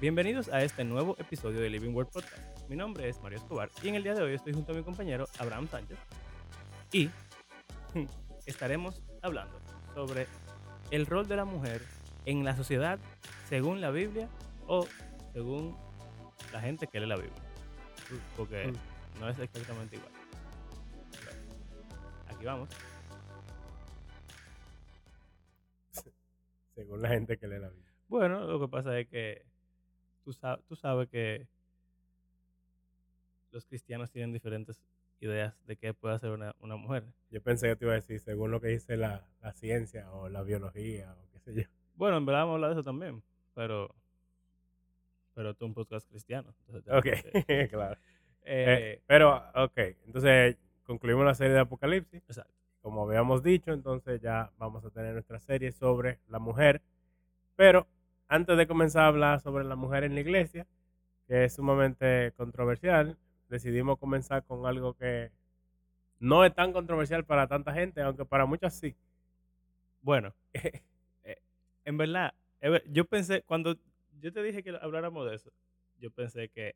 Bienvenidos a este nuevo episodio de Living World Podcast. Mi nombre es Mario Escobar y en el día de hoy estoy junto a mi compañero Abraham Sánchez y estaremos hablando sobre el rol de la mujer en la sociedad según la Biblia o según la gente que lee la Biblia. Porque no es exactamente igual. Aquí vamos. Según la gente que lee la Biblia. Bueno, lo que pasa es que tú, sa- tú sabes que los cristianos tienen diferentes ideas de qué puede hacer una, una mujer. Yo pensé que te iba a decir según lo que dice la, la ciencia o la biología o qué sé yo. Bueno, en verdad vamos a hablar de eso también, pero pero tú un podcast cristiano. Ok, que- claro. eh, Eh, pero, ok, entonces concluimos la serie de Apocalipsis. exacto. Como habíamos dicho, entonces ya vamos a tener nuestra serie sobre la mujer. Pero antes de comenzar a hablar sobre la mujer en la iglesia, que es sumamente controversial, decidimos comenzar con algo que no es tan controversial para tanta gente, aunque para muchas sí. Bueno, eh, en verdad, yo pensé, cuando yo te dije que habláramos de eso, yo pensé que,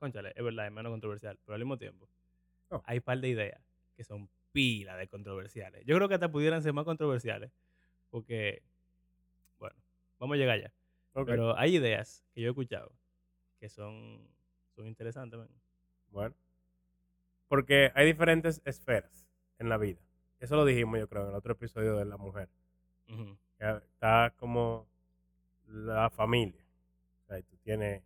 conchale, es verdad, es menos controversial, pero al mismo tiempo, No. hay un par de ideas que son pila de controversiales. Yo creo que hasta pudieran ser más controversiales, porque, bueno, vamos a llegar allá. Pero hay ideas que yo he escuchado que son, son interesantes. man. Bueno. Porque hay diferentes esferas en la vida. Eso lo dijimos, yo creo, en el otro episodio de la mujer. Que Está como la familia. O sea, tú tienes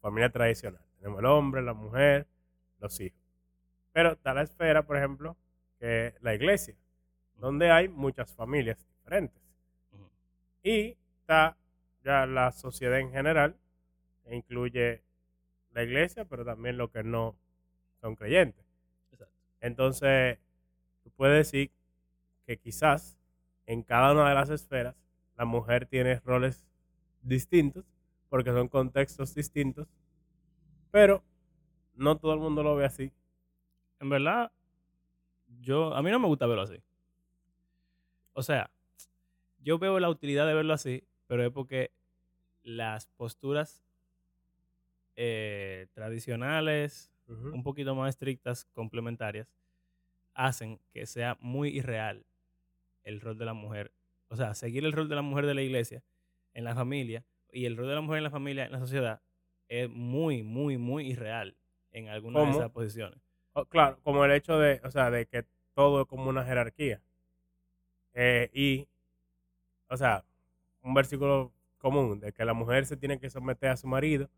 familia tradicional. Tenemos el hombre, la mujer, los hijos. Pero está la esfera, por ejemplo, que es la iglesia, donde hay muchas familias diferentes. Y está ya la sociedad en general, que incluye la iglesia, pero también los que no son creyentes. Exacto. Entonces, tú puedes decir que quizás en cada una de las esferas la mujer tiene roles distintos, porque son contextos distintos, pero no todo el mundo lo ve así. En verdad, yo, a mí no me gusta verlo así. O sea, yo veo la utilidad de verlo así, pero es porque las posturas eh, tradicionales, un poquito más estrictas, complementarias, hacen que sea muy irreal el rol de la mujer. O sea, seguir el rol de la mujer de la iglesia en la familia y el rol de la mujer en la familia en la sociedad es muy, muy, muy irreal en algunas de esas posiciones. Oh, claro, como el hecho de, o sea, de que todo es como una jerarquía. Eh, y, o sea, un versículo común de que la mujer se tiene que someter a su marido,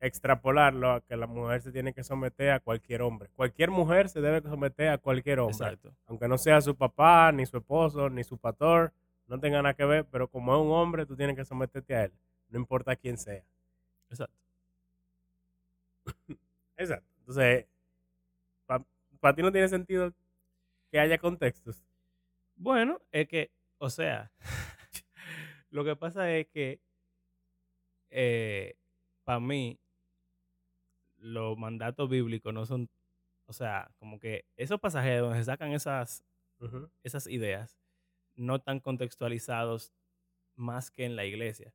extrapolarlo a que la mujer se tiene que someter a cualquier hombre. Cualquier mujer se debe someter a cualquier hombre. Exacto. Aunque no sea su papá, ni su esposo, ni su pastor, no tenga nada que ver, pero como es un hombre, tú tienes que someterte a él, no importa quién sea. Exacto. Exacto. Entonces, para ti no tiene sentido que haya contextos. Bueno, es que, o sea, lo que pasa es que para mí los mandatos bíblicos no son, o sea, como que esos pasajes donde se sacan esas, esas ideas no están contextualizados más que en la iglesia.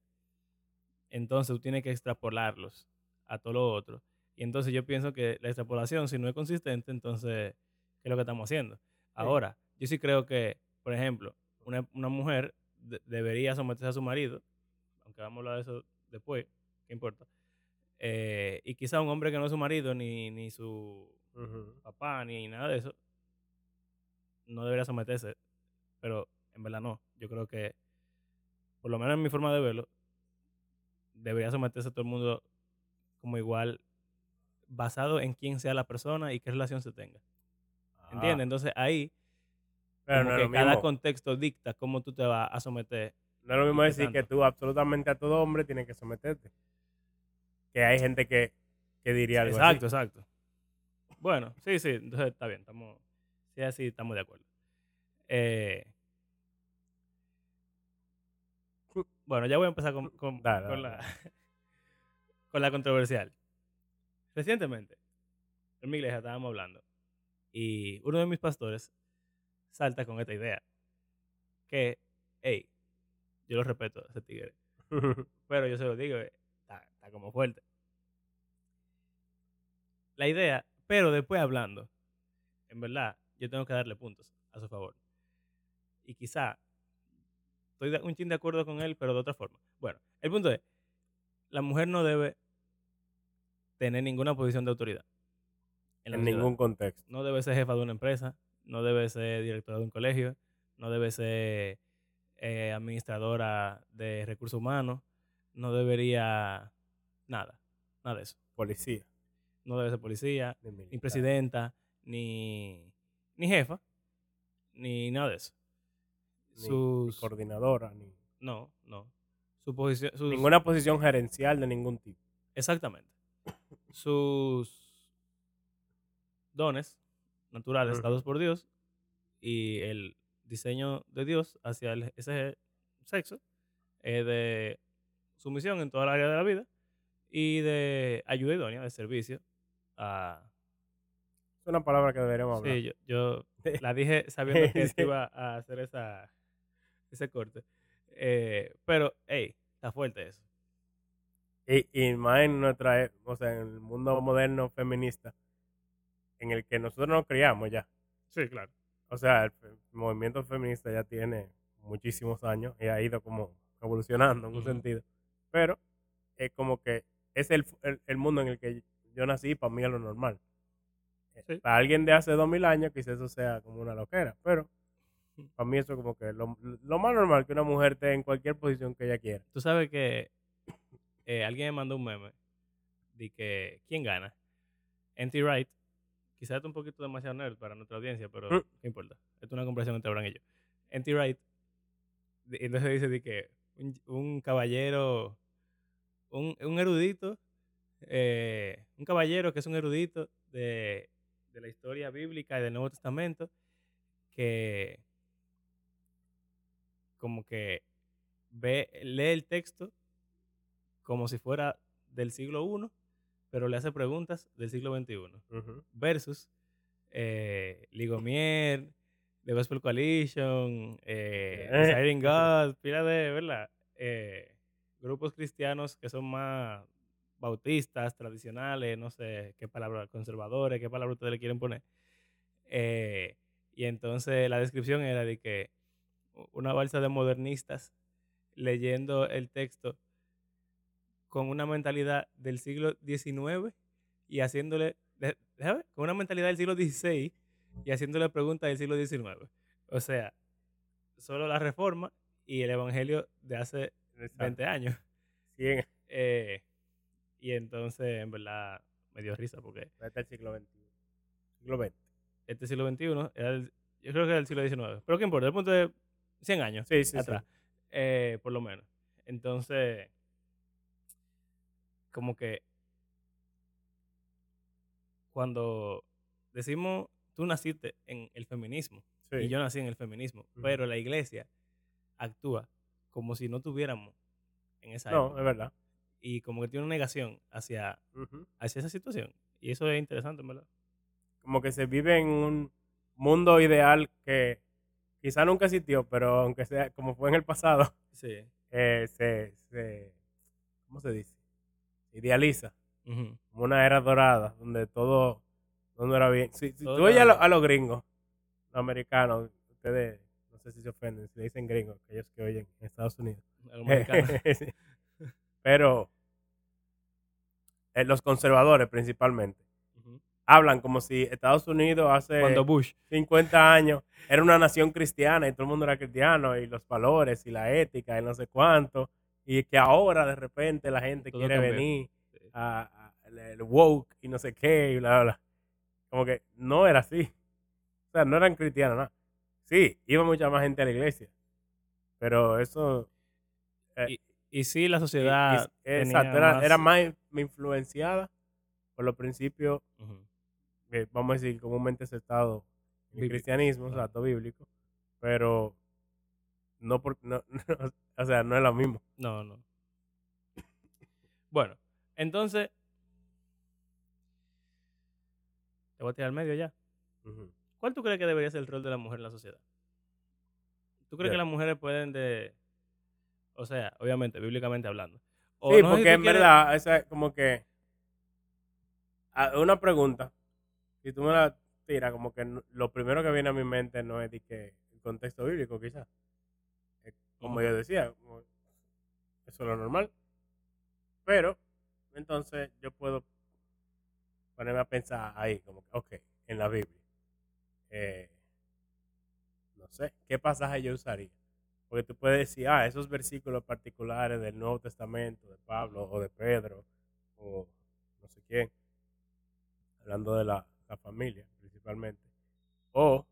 Entonces tú tienes que extrapolarlos a todo lo otro. Y entonces yo pienso que la extrapolación, si no es consistente, entonces, ¿qué es lo que estamos haciendo? Ahora, yo sí creo que, por ejemplo, una, una mujer de- debería someterse a su marido, aunque vamos a hablar de eso después, ¿qué importa? Eh, y quizá un hombre que no es su marido, ni, ni su papá, ni nada de eso, no debería someterse. Pero en verdad no. Yo creo que, por lo menos en mi forma de verlo, debería someterse todo el mundo como igual, basado en quién sea la persona y qué relación se tenga. ¿Entiendes? Ah, Entonces ahí, pero como no es que lo cada mismo. contexto dicta cómo tú te vas a someter. No es lo mismo ¿Qué decir que tú absolutamente a todo hombre tienes que someterte. Que hay gente que, que diría algo Exacto, así. exacto. Bueno, sí, sí, entonces está bien, estamos, sí, así estamos de acuerdo. Eh, bueno, ya voy a empezar con, con- Dale, con dale, la, con la controversial. Recientemente, en mi iglesia estábamos hablando y uno de mis pastores salta con esta idea. Que, hey, yo lo respeto a ese tigre, pero yo se lo digo, eh, está, Está como fuerte. La idea, pero después hablando, en verdad, yo tengo que darle puntos a su favor. Y quizá estoy un chin de acuerdo con él, pero de otra forma. Bueno, el punto es, la mujer no debe tener ninguna posición de autoridad. En ningún contexto. No debe ser jefa de una empresa, no debe ser directora de un colegio, no debe ser eh, administradora de recursos humanos, no debería nada, nada de eso. Policía. No debe ser policía, Ni, presidenta, ni, ni jefa, ni nada de eso. Ni- ni Sus, coordinadora, ni no, no. Su posición, sus- ninguna posición gerencial de ningún tipo. Exactamente. Sus dones naturales dados por Dios y el diseño de Dios hacia el- ese sexo de sumisión en toda la área de la vida y de ayuda idónea, de servicio a... Es una palabra que deberíamos hablar. Sí, yo, yo la dije sabiendo que Sí. iba a hacer esa, ese corte. Eh, pero, hey, está fuerte eso. Y, y más en nuestra, e- o sea, en el mundo moderno feminista, en el que nosotros nos criamos ya. Sí, claro. O sea, el, movimiento feminista ya tiene muchísimos años y ha ido como evolucionando en un sentido. Pero es como que es el, el, el mundo en el que yo nací y para mí es lo normal. Eh, Sí. Para alguien de hace dos mil años quizás eso sea como una loquera, pero para mí eso es como que lo, lo más normal que una mujer esté en cualquier posición que ella quiera. Tú sabes que eh, alguien me mandó un meme de que ¿quién gana? N.T. Quizás es un poquito demasiado nerd para nuestra audiencia, pero Mm. ¿qué importa? Es una conversación entre Abraham y yo. N.T. Wright, entonces dice de que un, un caballero, un, un erudito, eh, un caballero que es un erudito de, de la historia bíblica y del Nuevo Testamento, que como que ve, lee el texto como si fuera del siglo I, pero le hace preguntas del siglo XXI. Ujú. Versus eh, Ligomier, The Gospel Coalition, eh, Eh. Desiring God, pila de, ¿verdad? Eh, grupos cristianos que son más bautistas, tradicionales, no sé qué palabra, conservadores, qué palabra ustedes le quieren poner. Eh, y entonces la descripción era de que una balsa de modernistas leyendo el texto con una mentalidad del siglo XIX y haciéndole, ver, con una mentalidad del siglo XVI y haciéndole preguntas del siglo XIX. O sea, solo la reforma y el evangelio de hace Exacto. 20 años. Cien- Eh, y entonces, en verdad, me dio risa porque Hasta el siglo XXI. Siglo XX. este siglo XXI era el- yo creo que era el siglo XIX. Pero qué importa, el punto de 100 años Sí, sí, sí. atrás, eh, por lo menos. Entonces, como que cuando decimos, tú naciste en el feminismo Sí. y yo nací en el feminismo, pero la iglesia actúa como si no tuviéramos en esa No, época. es verdad. Y como que tiene una negación hacia, hacia esa situación. Y eso es interesante, verdad. Como que se vive en un mundo ideal que quizá nunca existió, pero aunque sea como fue en el pasado, Sí. eh, se, se, ¿cómo se dice? Idealiza como una era dorada donde todo, todo era bien. Si, si Todo tú oyes a, lo- a los gringos, los americanos, ustedes no sé si se ofenden si le dicen gringos, aquellos que oyen en Estados Unidos. Sí. Pero eh, los conservadores principalmente hablan como si Estados Unidos hace Cuando Bush. 50 años era una nación cristiana y todo el mundo era cristiano y los valores y la ética y no sé cuánto y que ahora de repente la gente Todo quiere cambió. venir Sí. a, a- el- woke y no sé qué y bla bla bla como que no era así o sea no eran cristianos nada sí iba mucha más gente a la iglesia pero eso Y sí, la y- y- sociedad. exacto era, era más influenciada por los principios que vamos a decir comúnmente aceptado en el cristianismo, ajá. exacto, bíblico, pero no por, no, o sea, no es lo mismo. No, no. Bueno, entonces. Te voy a tirar al medio ya. ¿Cuál tú crees que debería ser el rol de la mujer en la sociedad? ¿Tú crees que las mujeres pueden de... O sea, obviamente, bíblicamente hablando. O Sí, no si porque en quieres- verdad, esa es como que. ah, Una pregunta. Si tú me la tiras, como que lo primero que viene a mi mente no es de que el contexto bíblico, quizás. Como yo decía, como- eso es lo normal. Pero, entonces yo puedo ponerme a pensar ahí, como que, ok, en la Biblia. eh, no sé, ¿qué pasaje yo usaría? Porque tú puedes decir, ah, esos versículos particulares del Nuevo Testamento, de Pablo o de Pedro, o no sé quién, hablando de la, la familia principalmente. O,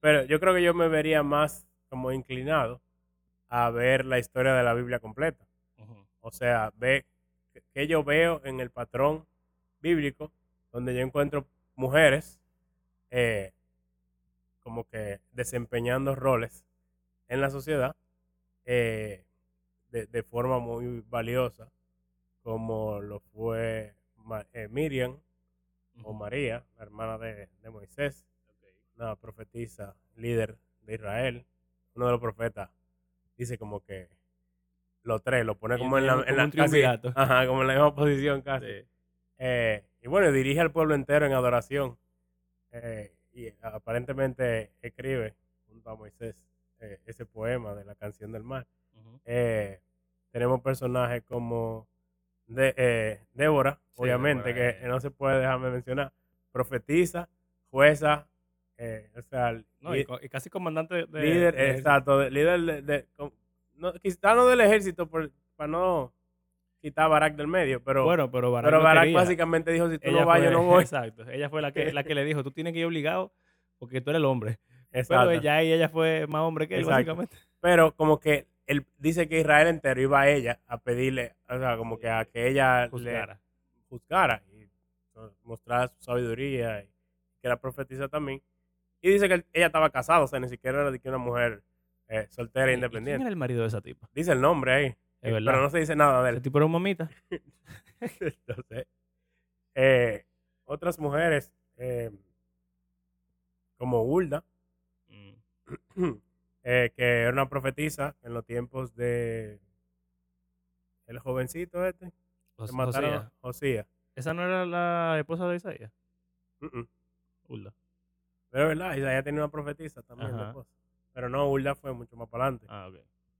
pero yo creo que yo me vería más como inclinado a ver la historia de la Biblia completa. O sea, ve que yo veo en el patrón bíblico, donde yo encuentro mujeres eh, como que desempeñando roles en la sociedad eh, de, de forma muy valiosa, como lo fue eh, Miriam o. María, la hermana de, de Moisés, una profetisa, líder de Israel, uno de los profetas, dice como que los tres, lo pone como en la, en la casi- ajá, como en la misma posición casi. Sí. Eh, y bueno, dirige al pueblo entero en adoración. Eh, y aparentemente escribe junto a Moisés eh, ese poema de la canción del mar. Eh, tenemos personajes como de, eh, Débora, Sí, obviamente, Débora, que no se puede dejar de mencionar. Profetisa, jueza, eh, o sea, No, y, casi comandante de. líder, exacto, de- líder de, no, quizá no del ejército por- para no quitar a Barak del medio, pero, bueno, pero no quería. básicamente dijo, si tú Ella no vas, yo no voy. Exacto. Ella fue la que, la que le dijo, tú tienes que ir obligado porque tú eres el hombre. Exacto. Pero ella, ella fue más hombre que él, Exacto. básicamente. Pero como que él dice que Israel entero iba a ella a pedirle, o sea, como que a que ella le Juzgara. juzgara y mostrara su sabiduría y que era profetisa también. Y dice que él- ella estaba casada, o sea, ni siquiera era de que una mujer eh, soltera e ¿Y- y ¿Quién independiente. era el marido de esa tipa? Dice el nombre ahí, Es eh, verdad. pero no se dice nada de Ese él. tipo era un mamita. Entonces, eh, otras mujeres, eh, como Hulda, Mm. que era una profetisa en los tiempos de el jovencito este, que mataron Josías. a Josías. ¿Esa no era la esposa de Isaías? Hulda. Pero es verdad, Isaías tenía una profetisa también. de Ajá. esposa. Pero no, Hulda fue mucho más para adelante. Ah, ok.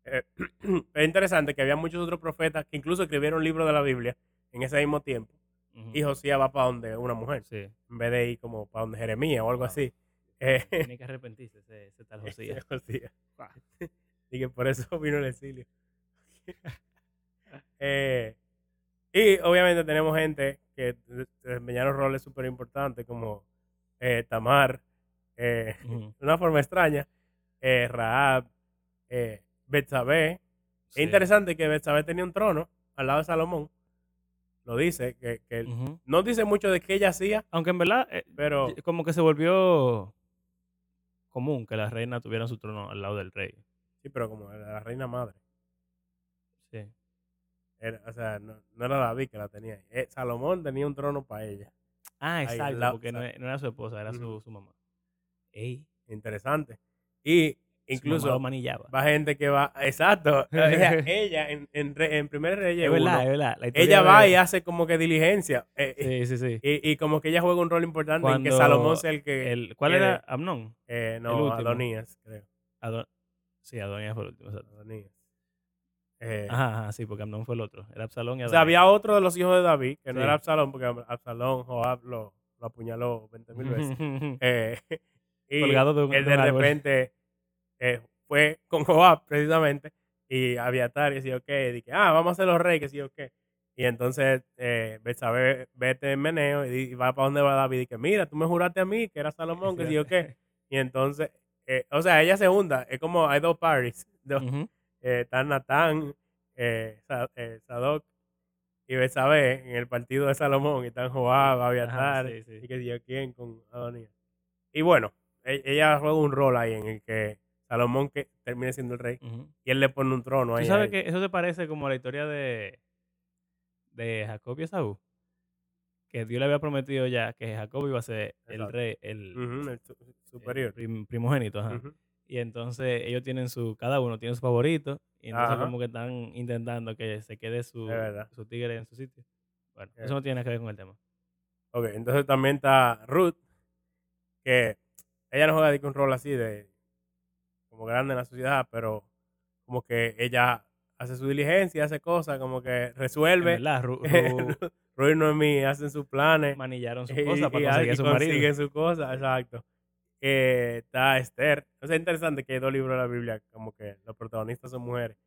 Eh, es interesante que había muchos otros profetas que incluso escribieron libros de la Biblia en ese mismo tiempo. Y Josías va para donde una mujer, Sí. en vez de ir como para donde Jeremías o algo Wow. así. Eh, Tiene que arrepentirse ese, ese tal Josías. Josías. Y que por eso vino el exilio. Eh, y obviamente tenemos gente que de- desempeñaron roles súper importantes como eh, Tamar, eh, de una forma extraña, eh, Raab, eh, Betsabé. Sí. Es interesante que Betsabé tenía un trono al lado de Salomón. Lo dice, que, que no dice mucho de qué ella hacía, Aunque en verdad, eh, pero como que se volvió común que la reina tuviera su trono al lado del rey. sí, pero como era la reina madre. Sí. Era- o sea, no, no era David que la tenía. Eh, Salomón tenía un trono para ella. Ah, exacto, porque no, e- no era su esposa, era su, su mamá. Ey, Interesante. Y incluso va gente que va, exacto, ella, ella en, en, en primer Reyes Es verdad, uno, es verdad. la historia ella va y hace como que diligencia. eh, Sí, sí, sí. y, y como que ella juega un rol importante en que Cuando Salomón sea el que... El, ¿Cuál era? Amnón. eh, no? Adonías, creo. Adon- sí, Adonías fue el último. exacto. Adonías. Eh, Ajá, ajá, sí, porque Amnón fue el otro. Era Absalón y o sea, había otro de los hijos de David, que no era Absalón, porque Absalón, Joab lo, lo apuñaló 20 mil veces. Eh, y Colgado de un- él de árbol. repente eh, fue con Joab precisamente y Abiatar y decía, ok, dije, ah, vamos a ser los reyes, y ok. Y entonces eh, Betsabé vete en meneo y, va para donde va David y que mira, tú me juraste a mí que era Salomón, que sí o qué. Y entonces, eh, o sea, ella se hunda, es como hay dos parties, dos, Ujú. eh, están Natán, eh, Sa- Sadoc y Betsabé en el partido de Salomón y están Joab, Abiatar sí, sí. y que dio quién con Adonías. Y bueno, ella juega un rol ahí en el que Salomón que termine siendo el rey y él le pone un trono Tú ahí. a sabes ella. que eso se parece como a la historia de, de Jacob y Esaú. Que Dios le había prometido ya que Jacob iba a ser el rey, el, superior. prim- primogénito. ajá. Y entonces ellos tienen su, cada uno tiene su favorito. Y entonces Ajá. como que están intentando que se quede su, su tigre en su sitio. Bueno, eso no tiene nada que ver con el tema. Ok, entonces también está Ruth, que ella no juega de un rol así de como grande en la sociedad, pero como que ella hace su diligencia, hace cosas, como que resuelve. Ru- Ru- y Noemí hacen sus planes. manillaron su y, cosa para y- conseguir y su marido. consiguen su cosa, exacto. Eh, está Esther. Sea, es interesante que hay dos libros de la Biblia, como que los protagonistas son mujeres.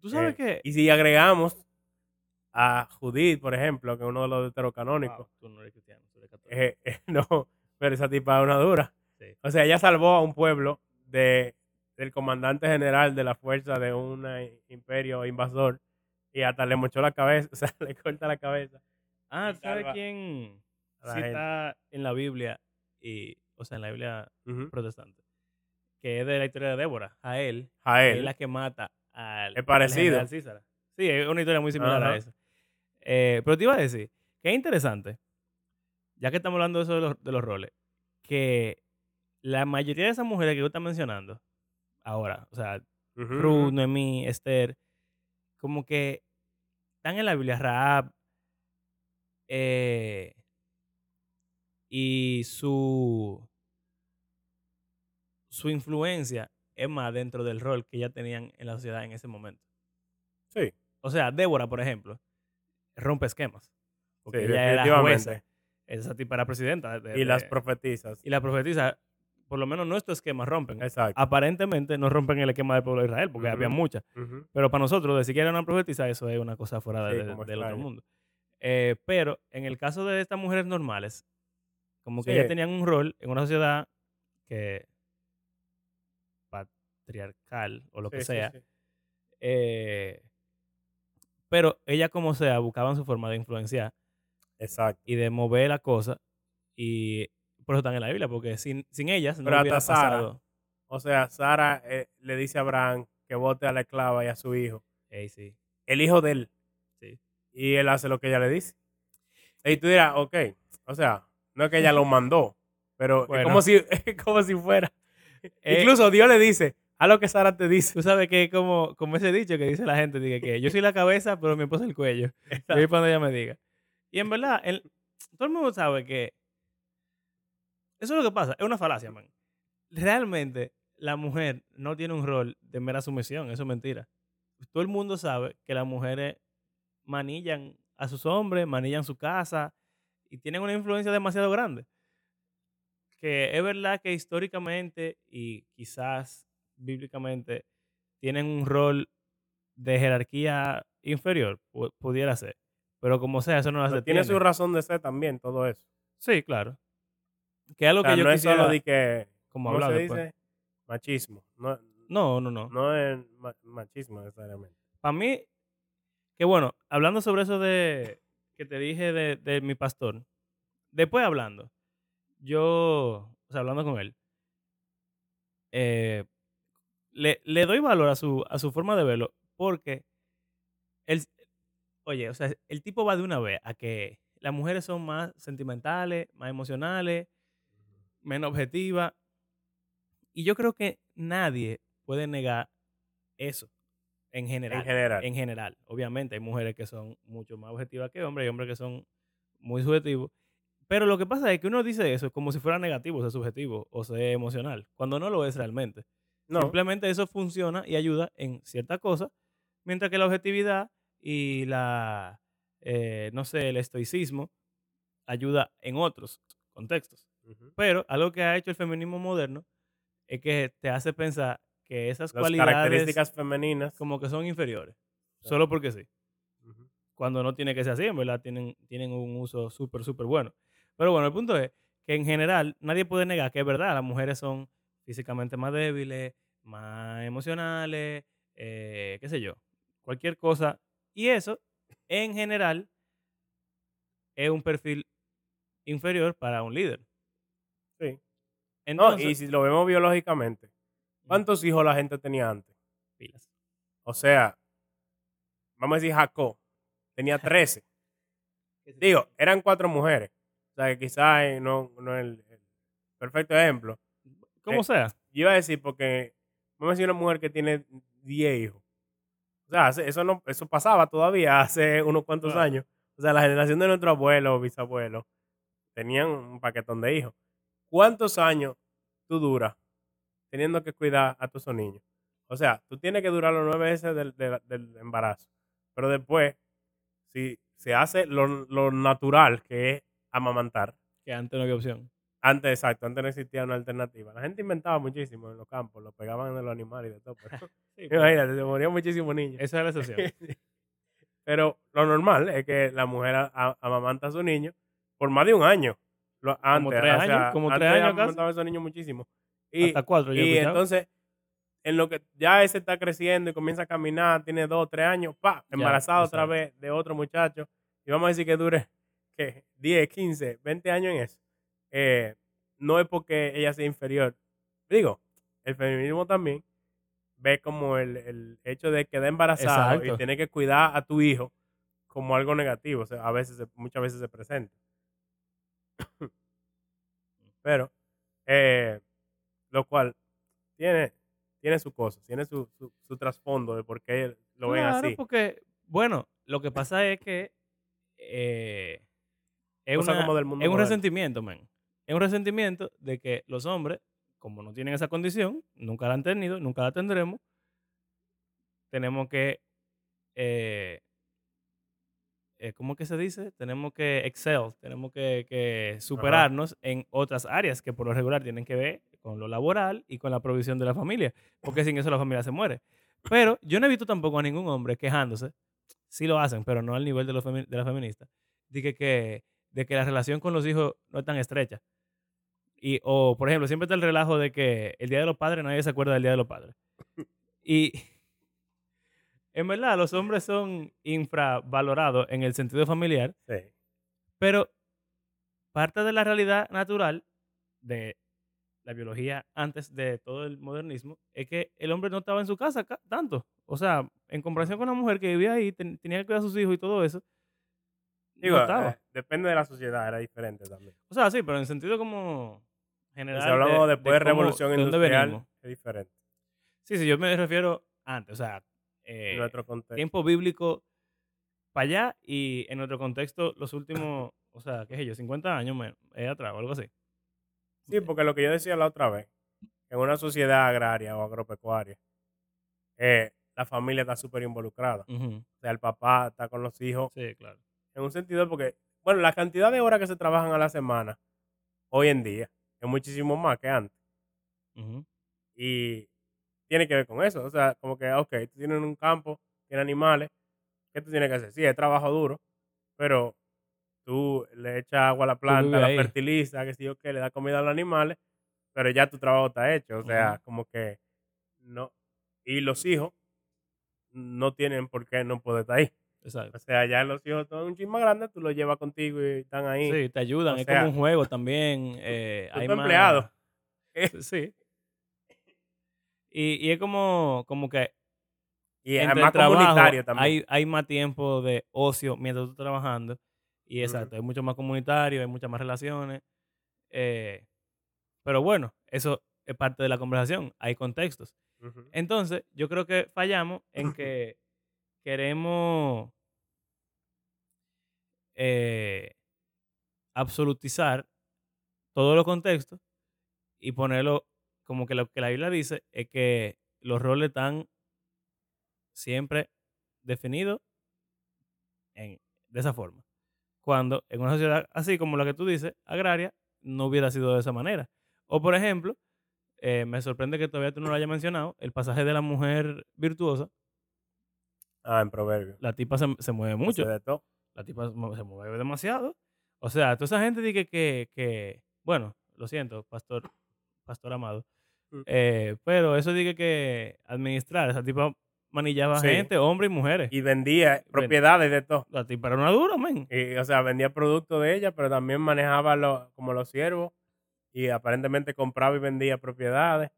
¿Tú sabes Eh, qué? Y si agregamos a Judith, por ejemplo, que es uno de los deuterocanónicos, Wow, tú no eres cristiano, tú eres católico. eh, no, pero esa tipa es una dura. Sí. O sea, ella salvó a un pueblo de, del comandante general de la fuerza de un imperio invasor y hasta le mochó la cabeza, o sea, le corta la cabeza. Ah, y ¿tú ¿sabes salva quién sí está en la Biblia? Y, o sea, en la Biblia protestante. Que es de la historia de Débora. A Es la que mata al, Es parecido. Sí, es una historia muy similar a esa. Eh, pero te iba a decir que es interesante, ya que estamos hablando de eso de los, de los roles, que la mayoría de esas mujeres que tú estás mencionando ahora, o sea, Ruth. Noemí, Esther, como que están en la Biblia, Rahab, eh, y su, su influencia es más dentro del rol que ya tenían en la sociedad en ese momento. Sí, O sea, Débora, por ejemplo, rompe esquemas. Porque sí, ella era jueza. Esa tipa era presidenta. de- Y las de- profetizas. y la profetiza, por lo menos nuestros esquemas rompen. Exacto. Aparentemente no rompen el esquema del pueblo de Israel, porque había muchas. Pero para nosotros, decir que era una profetisa, eso es una cosa fuera de- Sí, de- del otro mundo. Eh, pero en el caso de estas mujeres normales, como que Sí. ya tenían un rol en una sociedad que patriarcal o lo que Sí, sea, eh, pero ellas como sea buscaban su forma de influenciar Exacto. y de mover la cosa y por eso están en la Biblia, porque sin, sin ellas no Pero hasta hubiera Sara. pasado. O sea, Sara eh, le dice a Abraham que vote a la esclava y a su hijo. Ey, sí, El hijo de él. sí. Y él hace lo que ella le dice. Y tú dirás, ok. O sea, no es que ella lo mandó, pero es, como si, es como si fuera. Eh, Incluso Dios le dice, a lo que Sara te dice. Tú sabes que es como, como ese dicho que dice la gente, dice que yo soy la cabeza, pero mi esposa es el cuello. Y ahí cuando ella me diga. Y en verdad, el- todo el mundo sabe que eso es lo que pasa, es una falacia, man. Realmente la mujer no tiene un rol de mera sumisión, eso es mentira. Todo el mundo sabe que las mujeres manillan a sus hombres, manillan su casa y tienen una influencia demasiado grande. Que es verdad que históricamente y quizás bíblicamente tienen un rol de jerarquía inferior, pu- pudiera ser. Pero como sea, eso no Pero tiene su razón de ser también todo eso. Sí, claro. Que es algo O sea, que yo no es quisiera solo de que, como ¿cómo se dice? Machismo. No, No, no, no. no es ma- machismo necesariamente. Para mí, que bueno, hablando sobre eso de que te dije de, de mi pastor, después hablando, yo, o sea, hablando con él, eh, le, le doy valor a su, a su forma de verlo, porque él, oye, o sea, el tipo va de una vez a que las mujeres son más sentimentales, más emocionales, menos objetivas, y yo creo que nadie puede negar eso en general. En general. En general, obviamente hay mujeres que son mucho más objetivas que hombres y hombres que son muy subjetivos. Pero lo que pasa es que uno dice eso como si fuera negativo, ser subjetivo o ser emocional, cuando no lo es realmente. no, Simplemente eso funciona y ayuda en ciertas cosas, mientras que la objetividad y la, eh, no sé, el estoicismo ayuda en otros contextos. Pero algo que ha hecho el feminismo moderno es que te hace pensar que esas las cualidades características femeninas. como que son inferiores, solo porque sí. Cuando no tiene que ser así, en verdad tienen, tienen un uso súper, súper bueno. Pero bueno, el punto es que en general nadie puede negar que es verdad, las mujeres son físicamente más débiles, más emocionales, eh, qué sé yo, cualquier cosa. Y eso, en general, es un perfil inferior para un líder. No, y si lo vemos biológicamente, ¿cuántos hijos la gente tenía antes? pilas. O sea, vamos a decir Jacob, tenía 13. Digo, eran cuatro mujeres. O sea, que quizás eh, no, no es el, el perfecto ejemplo. Como eh, sea. yo iba a decir porque, vamos a decir una mujer que tiene 10 hijos. O sea, eso no, eso pasaba todavía hace unos cuantos Claro. años. O sea, la generación de nuestros abuelos o bisabuelos tenían un paquetón de hijos. ¿Cuántos años tú duras teniendo que cuidar a todos esos niños? O sea, tú tienes que durar los nueve meses del, del- del embarazo. Pero después, si se hace lo, lo natural, que es amamantar, Que antes no había opción. antes, exacto, antes no existía una alternativa. La gente inventaba muchísimo en los campos, lo pegaban en los animales y de todo. Pero, Sí, pero imagínate, se morían muchísimos niños. esa es la excepción. Pero lo normal es que la mujer amamanta a su niño por más de un año. Lo- antes, tres o sea, años, como antes tres años casi. amamantaba a esos niños muchísimo. Y, Hasta cuatro yo y entonces, en lo que ya ese está creciendo y comienza a caminar, tiene dos, tres años, pa, embarazada otra vez de otro muchacho. Y vamos a decir que dure ¿qué? 10, 15, 20 años en eso. Eh, no es porque ella sea inferior. Digo, el feminismo también ve como el, el hecho de quedar embarazado Exacto. y tener que cuidar a tu hijo como algo negativo. O sea, a veces, muchas veces se presenta. Pero, eh, lo cual tiene, tiene su cosa, tiene su, su, su trasfondo de por qué lo ven Claro, así. porque, bueno, lo que pasa es que eh, es, una- como del mundo es un resentimiento, man. Es un resentimiento de que los hombres, como no tienen esa condición, nunca la han tenido, nunca la tendremos, tenemos que, eh, eh, ¿cómo que se dice? Tenemos que excel, tenemos que, que superarnos en otras áreas que por lo regular tienen que ver con lo laboral y con la provisión de la familia, porque sin eso la familia se muere. Pero yo no he visto tampoco a ningún hombre quejándose, sí lo hacen, pero no al nivel de, los femi- de la feminista, de que, que- de que la relación con los hijos no es tan estrecha. Y, o, por ejemplo, siempre está el relajo de que el Día de los Padres nadie se acuerda del Día de los Padres. Y en verdad, los hombres son infravalorados en el sentido familiar, Sí. pero parte de la realidad natural de la biología antes de todo el modernismo es que el hombre no estaba en su casa ca- tanto. O sea, en comparación con la mujer que vivía ahí, ten- tenía que cuidar a sus hijos y todo eso. Digo, no estaba. eh, depende de la sociedad, era diferente también. O sea, sí, pero en sentido como general. si hablamos de- después de, de cómo- revolución industrial, es diferente. Sí, sí, yo me refiero antes, o sea, eh, en nuestro contexto. tiempo bíblico para allá y en nuestro contexto los últimos, o sea, qué sé yo, 50 años eh, atrás o algo así. Sí, porque lo que yo decía la otra vez, en una sociedad agraria o agropecuaria, eh, la familia está súper involucrada. O sea, el papá está con los hijos. Sí, claro. En un sentido, porque, bueno, la cantidad de horas que se trabajan a la semana hoy en día es muchísimo más que antes. Y tiene que ver con eso. O sea, como que, ok, tú tienes un campo, tienes animales, ¿qué tú tienes que hacer? Sí, es trabajo duro, pero tú le echas agua a la planta, la fertiliza, que sí o qué, le das comida a los animales, pero ya tu trabajo está hecho. O sea, como que no. Y los hijos no tienen por qué no poder estar ahí. Exacto. O sea, ya los hijos son un chisme más grande, tú los llevas contigo y están ahí. Sí, te ayudan, O es sea, como un juego también. Eh, Tú hay tu más- empleado. Sí. Y, y es como, como que Y es más el trabajo comunitario también. Hay, hay más tiempo de ocio mientras tú estás trabajando. Y exacto, hay mucho más comunitario, hay muchas más relaciones. eh, pero bueno, eso es parte de la conversación. Hay contextos. Entonces, yo creo que fallamos en que queremos eh, absolutizar todos los contextos y ponerlo como que lo que la Biblia dice es que los roles están siempre definidos en- de esa forma. Cuando en una sociedad así como la que tú dices, agraria, no hubiera sido de esa manera. O por ejemplo, eh, me sorprende que todavía tú no lo hayas mencionado, el pasaje de la mujer virtuosa, Ah, en proverbio. la tipa se, se mueve mucho, Hace de todo. la tipa se mu- se mueve demasiado. O sea, toda esa gente dice que, que bueno, lo siento, pastor, pastor amado. Eh, pero eso dice que administrar, esa tipa manillaba Sí. gente, hombres y mujeres. Y vendía propiedades de todo. la tipa era una dura, men. Y, o sea, vendía productos de ella, pero también manejaba lo- como los siervos y aparentemente compraba y vendía propiedades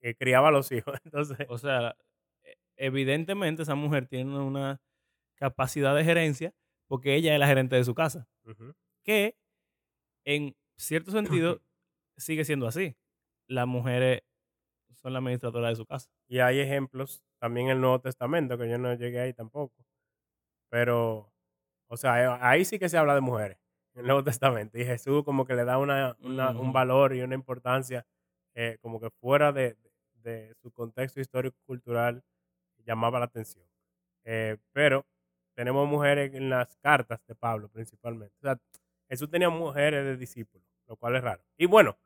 y criaba a los hijos. Entonces, O sea, e- evidentemente esa mujer tiene una capacidad de gerencia porque ella es la gerente de su casa. que en cierto sentido sigue siendo así. Las mujeres son la administradora de su casa. Y hay ejemplos también en el Nuevo Testamento, que yo no llegué ahí tampoco. Pero, o sea, eh, ahí sí que se habla de mujeres, en el Nuevo Testamento. Y Jesús como que le da una, una- un valor y una importancia eh, como que fuera de, de su contexto histórico-cultural llamaba la atención. Eh, pero tenemos mujeres en las cartas de Pablo principalmente. O sea, Jesús tenía mujeres de discípulos, lo cual es raro. Y bueno,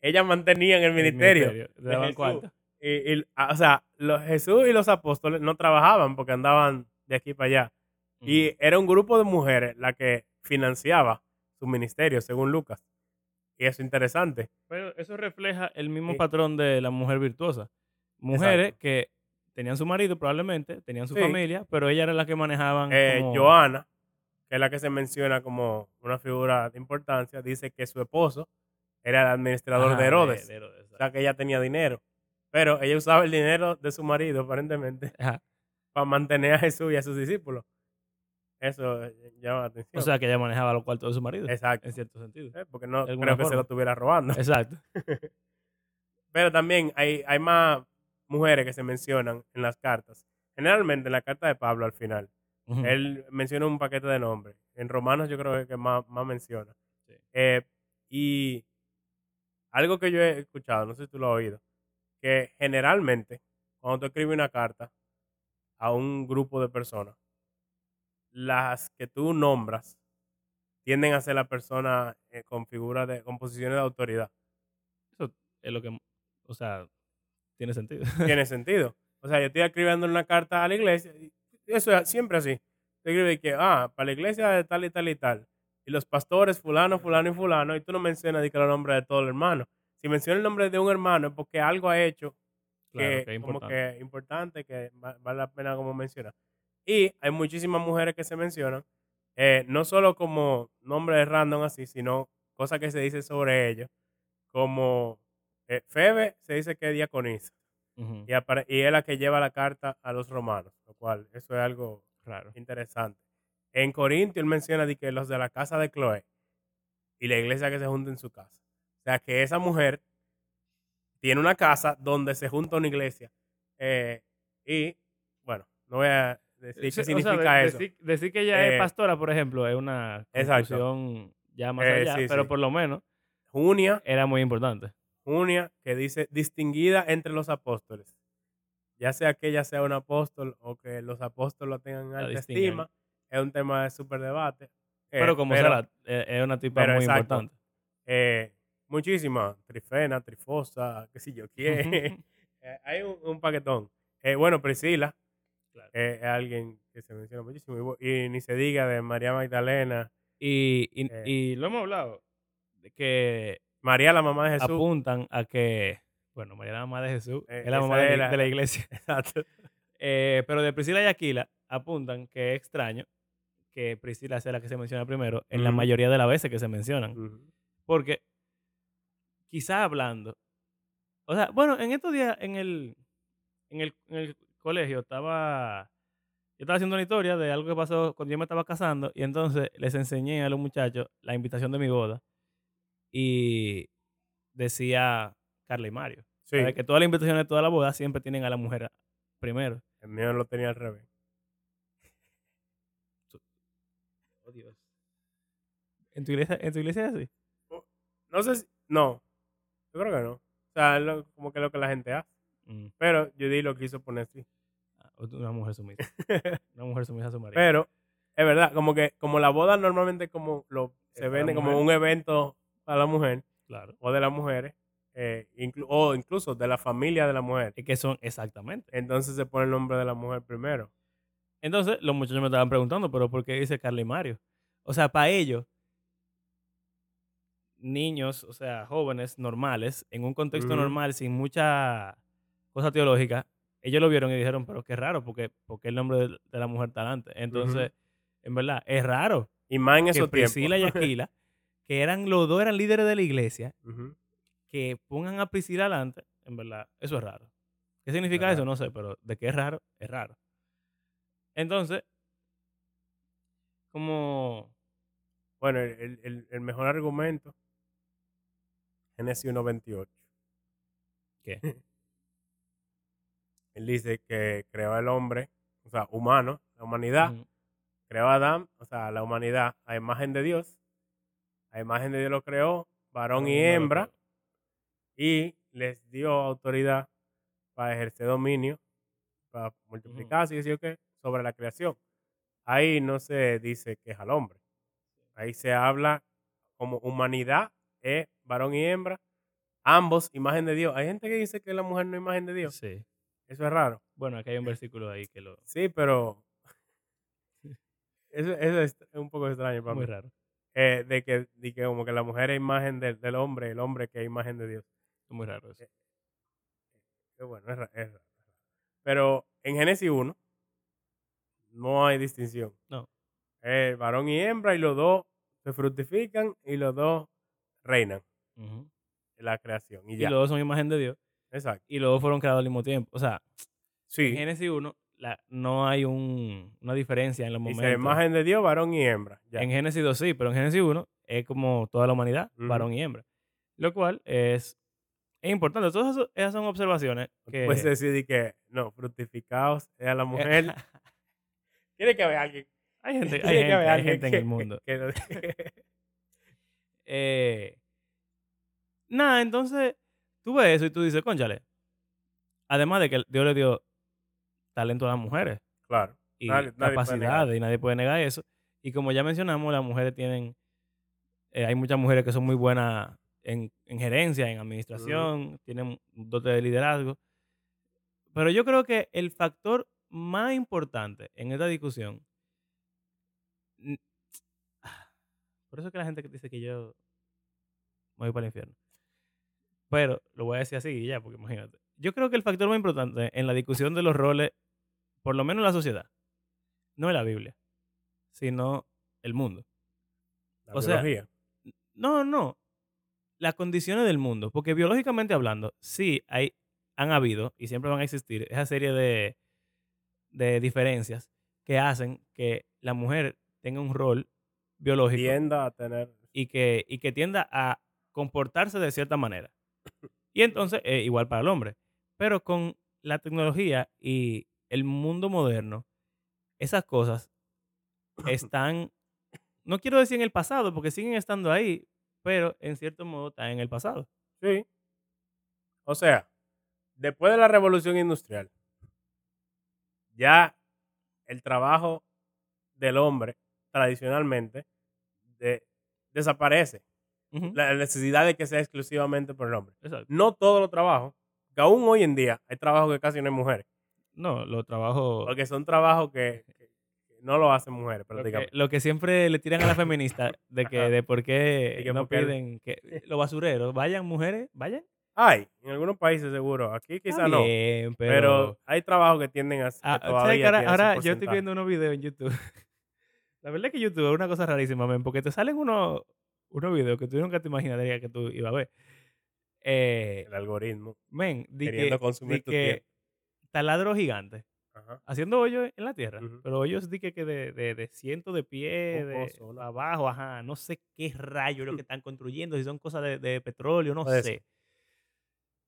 ellas mantenían el El ministerio. de Jesús. cuarto. Y, y, o sea, los, Jesús y los apóstoles no trabajaban porque andaban de aquí para allá. Y era un grupo de mujeres la que financiaba su ministerio, según Lucas. Y eso es interesante. Pero eso refleja el mismo Sí. patrón de la mujer virtuosa. Mujeres Exacto. que tenían su marido probablemente, tenían su Sí. familia, pero ellas eran las que manejaban Eh, como- Joana, que es la que se menciona como una figura de importancia, dice que su esposo era el administrador Ajá, de Herodes. de Herodes, O sea, que ella tenía dinero. Pero ella usaba el dinero de su marido, aparentemente, Ajá. para mantener a Jesús y a sus discípulos. Eso eh, llama la atención. O sea, que ella manejaba los cuartos de su marido, Exacto. en cierto sentido. Eh, Porque no creo que se lo estuviera robando. Exacto. Pero también hay, hay más mujeres que se mencionan en las cartas. Generalmente en la carta de Pablo al final. Él menciona un paquete de nombres. En Romanos yo creo que es que más, más menciona. Sí. Eh, y algo que yo he escuchado, no sé si tú lo has oído, que generalmente cuando tú escribes una carta a un grupo de personas, las que tú nombras tienden a ser las personas eh, con figuras de, con posiciones de autoridad. Eso es lo que, o sea, tiene sentido. Tiene sentido. O sea, yo estoy escribiendo una carta a la iglesia. y Eso es siempre así. Te escribe que, ah, para la iglesia de tal y tal y tal. Y los pastores, fulano, fulano y fulano. Y tú no mencionas di que los nombres de todo el hermano. Si mencionas el nombre de un hermano es porque algo ha hecho claro, que, que es como importante. que importante, que va- vale la pena como mencionar. Y hay muchísimas mujeres que se mencionan, eh, no solo como nombres random así, sino cosas que se dicen sobre ellos, como eh, Febe se dice que es diaconisa y, y es la que lleva la carta a los romanos, lo cual eso es algo Raro. interesante. En Corintio él menciona de que los de la casa de Chloe y la iglesia que se junta en su casa. O sea que esa mujer tiene una casa donde se junta una iglesia. Eh, y bueno, no voy a decir qué Sí, o sea, significa de- eso. Decir, decir que ella Eh, es pastora, por ejemplo, es una conclusión ya más Eh, allá, sí, pero sí. por lo menos Junia, era muy importante. Junia, que dice distinguida entre los apóstoles. Ya sea que ella sea un apóstol o que los apóstoles lo tengan en La alta estima, es un tema de súper debate. Eh, pero como sea, eh, es una tipa pero muy exacto. importante. Eh, muchísimas. Trifena, Trifosa, qué sé yo quién. Eh, hay un, un paquetón. Bueno, Priscila Claro. es alguien que se menciona muchísimo. Y Y, ni se diga de María Magdalena. Y, y, y lo hemos hablado, de que María, la mamá de Jesús. apuntan a que, bueno, María la mamá de Jesús, Eh, es la mamá de, la- la- de la iglesia. Exacto. Eh, pero de Priscila y Aquila apuntan que es extraño que Priscila sea la que se menciona primero en la mayoría de las veces que se mencionan. Porque quizá hablando, o sea, bueno, en estos días en el, en el, en el colegio estaba, yo estaba haciendo una historia de algo que pasó cuando yo me estaba casando y entonces les enseñé a los muchachos la invitación de mi boda y decía Carla y Mario. Sí. Que todas las invitaciones de toda la boda siempre tienen a la mujer primero. el mío lo tenía al revés. Oh, Dios. ¿En tu iglesia, en tu iglesia es así? No sé si. No. Yo creo que no. O sea, lo- como que es lo que la gente hace. Mm. Pero Judy lo quiso poner así. Ah, Una mujer sumisa. Una mujer sumisa a su marido. Pero es verdad, como que como la boda normalmente como lo Es se vende como un evento para la mujer claro. o de las mujeres eh, inclu- o incluso de la familia de la mujer. Es que son exactamente. Entonces se pone el nombre de la mujer primero. Entonces, los muchachos me estaban preguntando, pero ¿por qué dice Carla y Mario? O sea, para ellos, niños, o sea, jóvenes normales, en un contexto normal, sin mucha cosa teológica, ellos lo vieron y dijeron, pero qué raro, porque, porque el nombre de, de la mujer está antes. Entonces, en verdad, es raro Y más en que esos tiempos. Priscila y Aquila, que eran los dos eran líderes de la iglesia, que pongan a Priscila adelante, en verdad, eso es raro. ¿Qué significa Es eso? No sé, pero de que es raro, es raro. Entonces, como Bueno, el, el- el- el mejor argumento, Génesis 1.28. ¿Qué? Él dice que creó al hombre, o sea, humano, la humanidad, creó a Adán, o sea, la humanidad, a imagen de Dios. A imagen de Dios lo creó, varón y No hembra, y les dio autoridad para ejercer dominio, para multiplicarse y decir qué, sobre la creación. Ahí no se dice que es al hombre. Ahí se habla como humanidad, es varón y hembra, ambos imagen de Dios. Hay gente que dice que la mujer no es imagen de Dios. Sí. Eso es raro. Bueno, aquí hay un versículo ahí que lo... Sí, pero eso, eso es un poco extraño para Muy mí. raro. Eh, de, que, de que como que la mujer es imagen del, del hombre, el hombre que es imagen de Dios. Muy raro eso. Que bueno, es, ra- es raro. Pero en Génesis 1 no hay distinción. No. Es varón y hembra y los dos se fructifican y los dos reinan en la creación. Y Y ya. los dos son imagen de Dios. Exacto. Y los dos fueron creados al mismo tiempo. O sea, en Sí. Génesis 1 la, no hay un, una diferencia en los Dice momentos. imagen de Dios, varón y hembra. Ya. En Génesis 2 sí, pero en Génesis 1 es como toda la humanidad, varón y hembra. Lo cual es, es importante. Todas esas son observaciones que... Puedes decir que no, fructificados es a la mujer. Tiene que haber alguien. hay gente, hay gente, hay gente en el mundo. que Eh, nada, entonces tú ves eso y tú dices, conchale. Además de que Dios le dio talento a las mujeres claro. y Nadie- capacidades y nadie puede negar eso. Y como ya mencionamos, las mujeres tienen, eh, hay muchas mujeres que son muy buenas en, en gerencia, en administración, tienen un dote de liderazgo. Pero yo creo que el factor más importante en esta discusión, n- por eso es que la gente que dice que yo me voy para el infierno. Pero lo voy a decir así y ya, porque imagínate. Yo creo que el factor más importante en la discusión de los roles, por lo menos en la sociedad, no es la Biblia, sino el mundo. La o sea, biología. No, no. Las condiciones del mundo. Porque biológicamente hablando, sí hay, han habido y siempre van a existir esa serie de, de diferencias que hacen que la mujer tenga un rol biológico tienda a tener. y que, y que tienda a comportarse de cierta manera. Y entonces, eh, igual para el hombre. Pero con la tecnología y el mundo moderno, esas cosas están, no quiero decir en el pasado, porque siguen estando ahí, pero en cierto modo están en el pasado. Sí. O sea, después de la revolución industrial, ya el trabajo del hombre tradicionalmente de- desaparece. La necesidad de que sea exclusivamente por el hombre. exacto. No todos los trabajos, que aún hoy en día hay trabajos que casi no hay mujeres, No, los trabajos... porque son trabajos que, que no lo hacen mujeres Lo que, prácticamente. lo que siempre le tiran a la feminista de que de por qué que no porque piden que los basureros vayan mujeres, vayan. Hay, en algunos países seguro, aquí quizá no, pero, pero, hay trabajos que tienden a que Ah, ¿sabes que todavía ahora, ahora yo estoy viendo unos videos en YouTube. La verdad es que YouTube es una cosa rarísima, men, porque te salen unos, unos videos que tú nunca te imaginarías que tú ibas a ver. Eh, el algoritmo. men, di Queriendo que, consumir di tu que tiempo. taladros gigantes Ajá. haciendo hoyos en la tierra. Ujú. Pero hoyos di que, que de, de, de cientos de pies, Un de abajo, ajá. No sé qué rayo lo que están construyendo, si son cosas de, de petróleo, no sé.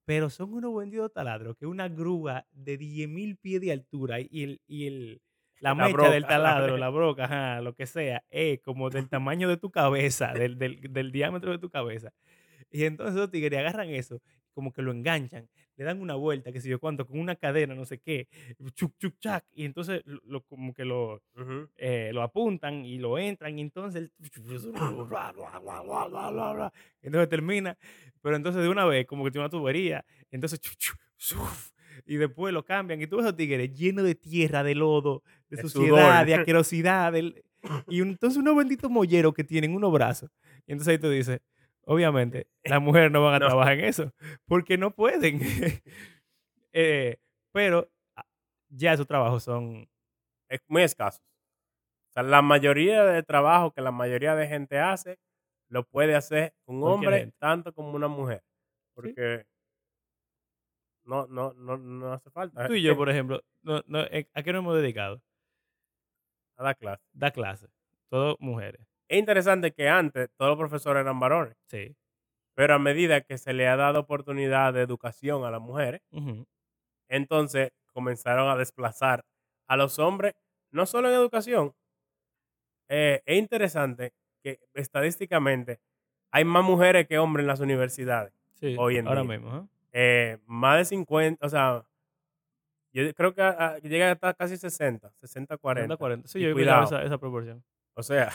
Pero son unos benditos taladros que una grúa de 10.000 pies de altura y el, y el, la, La mecha del broca, la taladro, la broca, ajá, lo que sea, es como del tamaño de tu cabeza, del, del, del diámetro de tu cabeza. Y entonces los tigres agarran eso, como que lo enganchan, le dan una vuelta, que sé yo cuánto, con una cadena, no sé qué, chuc, chuc, chac, y entonces lo, como que lo, Ujú. eh, lo apuntan y lo entran y entonces entonces termina pero entonces de una vez como que tiene una tubería entonces chu, chu, suf, y después lo cambian y tú ves a los tigres llenos de tierra de lodo de De suciedad sudor. de asquerosidad y entonces unos benditos molleros que tienen unos brazos y entonces ahí tú dices obviamente las mujeres no van a No. trabajar en eso porque no pueden Eh, pero ah, ya esos trabajos son Es muy escaso. O sea, la mayoría de trabajo que la mayoría de gente hace, lo puede hacer un hombre tanto como una mujer. Porque no, no, no, no hace falta. tú y yo por ejemplo no, no, eh, ¿a qué nos hemos dedicado? a dar clase. da clases, todos mujeres, Es interesante que antes todos los profesores eran varones, sí. Pero a medida que se le ha dado oportunidad de educación a las mujeres, entonces comenzaron a desplazar a los hombres, no solo en educación. eh, es interesante que estadísticamente hay más mujeres que hombres en las universidades. Sí, Hoy en ahora día. mismo. ¿eh? Eh, más de 50, o sea, yo creo que a- a- llega hasta casi 60, 60, 40. 40, 40. Sí, yo cuidado. esa, esa proporción. O sea,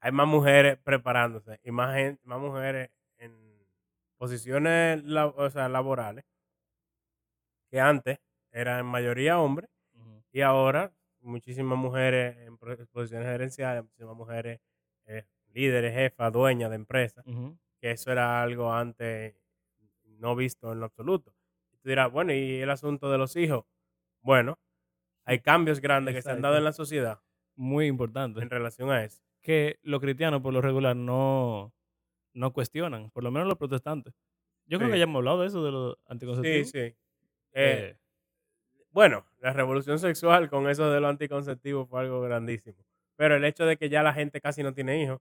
hay más mujeres preparándose y más, gen- más mujeres en posiciones la- o sea, laborales que antes eran en mayoría hombres y ahora muchísimas mujeres en posiciones gerenciales, muchísimas mujeres eh, líderes, jefas, dueñas de empresas, que eso era algo antes no visto en lo absoluto. Y tú dirás, bueno, ¿y el asunto de los hijos? Bueno, hay cambios grandes que se han dado en la sociedad Muy importante. en relación a eso. Que los cristianos por lo regular no, no cuestionan, por lo menos los protestantes. Yo creo Sí. que ya hemos hablado de eso, de los Sí, anticonceptivos. sí. Eh, Eh, bueno, la revolución sexual con eso de los anticonceptivos fue algo grandísimo. Pero el hecho de que ya la gente casi no tiene hijos,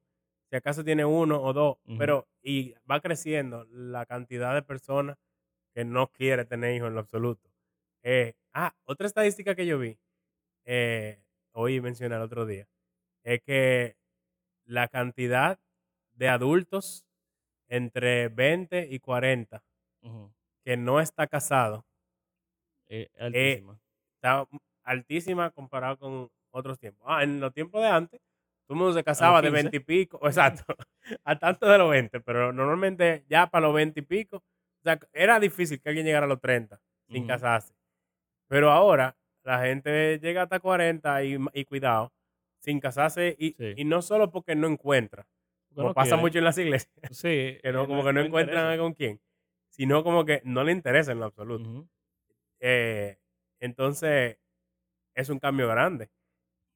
si acaso tiene uno o dos, pero y va creciendo la cantidad de personas que no quiere tener hijos en lo absoluto. Eh, ah, otra estadística que yo vi, eh, oí mencionar el otro día, es que la cantidad de adultos entre 20 y 40 ujú, que no está casado eh, altísima. está altísima comparado con otros tiempos. Ah, en los tiempos de antes, todo el mundo se casaba de 15. 20 y pico, exacto, a tanto de los 20, pero normalmente ya para los 20 y pico, o sea, era difícil que alguien llegara a los 30 sin Ujú. casarse. Pero ahora la gente llega hasta 40 y, y cuidado, sin casarse y, Sí. y no solo porque no encuentra, Porque como no pasa mucho en las iglesias, Sí, que no, como que no, encuentran interesa. con quién, sino como que no le interesa en lo absoluto. Eh, entonces, es un cambio grande.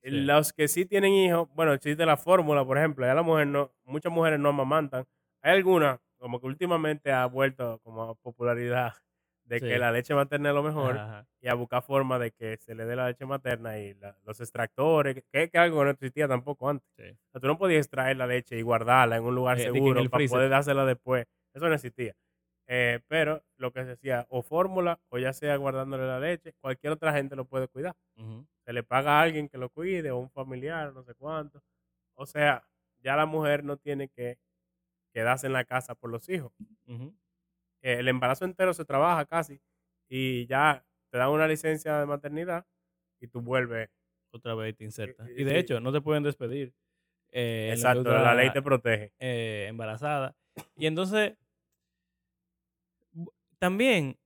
Sí. Los que sí tienen hijos, bueno, existe la fórmula, por ejemplo, ya la mujer no, muchas mujeres no amamantan. Hay algunas, como que últimamente ha vuelto como a popularidad de Sí. que la leche materna es lo mejor Ajá, y a buscar forma de que se le dé la leche materna y la- los extractores, que, es algo que no existía tampoco antes. sí. O sea, tú no podías extraer la leche y guardarla en un lugar Eh, seguro para poder dársela después. Eso no existía. Eh, pero lo que se hacía, o fórmula, o ya sea guardándole la leche, cualquier otra gente lo puede cuidar. Se le paga a alguien que lo cuide, o un familiar, no sé cuánto. O sea, ya la mujer no tiene que quedarse en la casa por los hijos. Eh, el embarazo entero se trabaja casi y ya te dan una licencia de maternidad y tú vuelves. Otra vez te inserta. eh, Y de sí. hecho, no te pueden despedir. eh, Exacto, la ley te protege. eh, embarazada. Y entonces, también,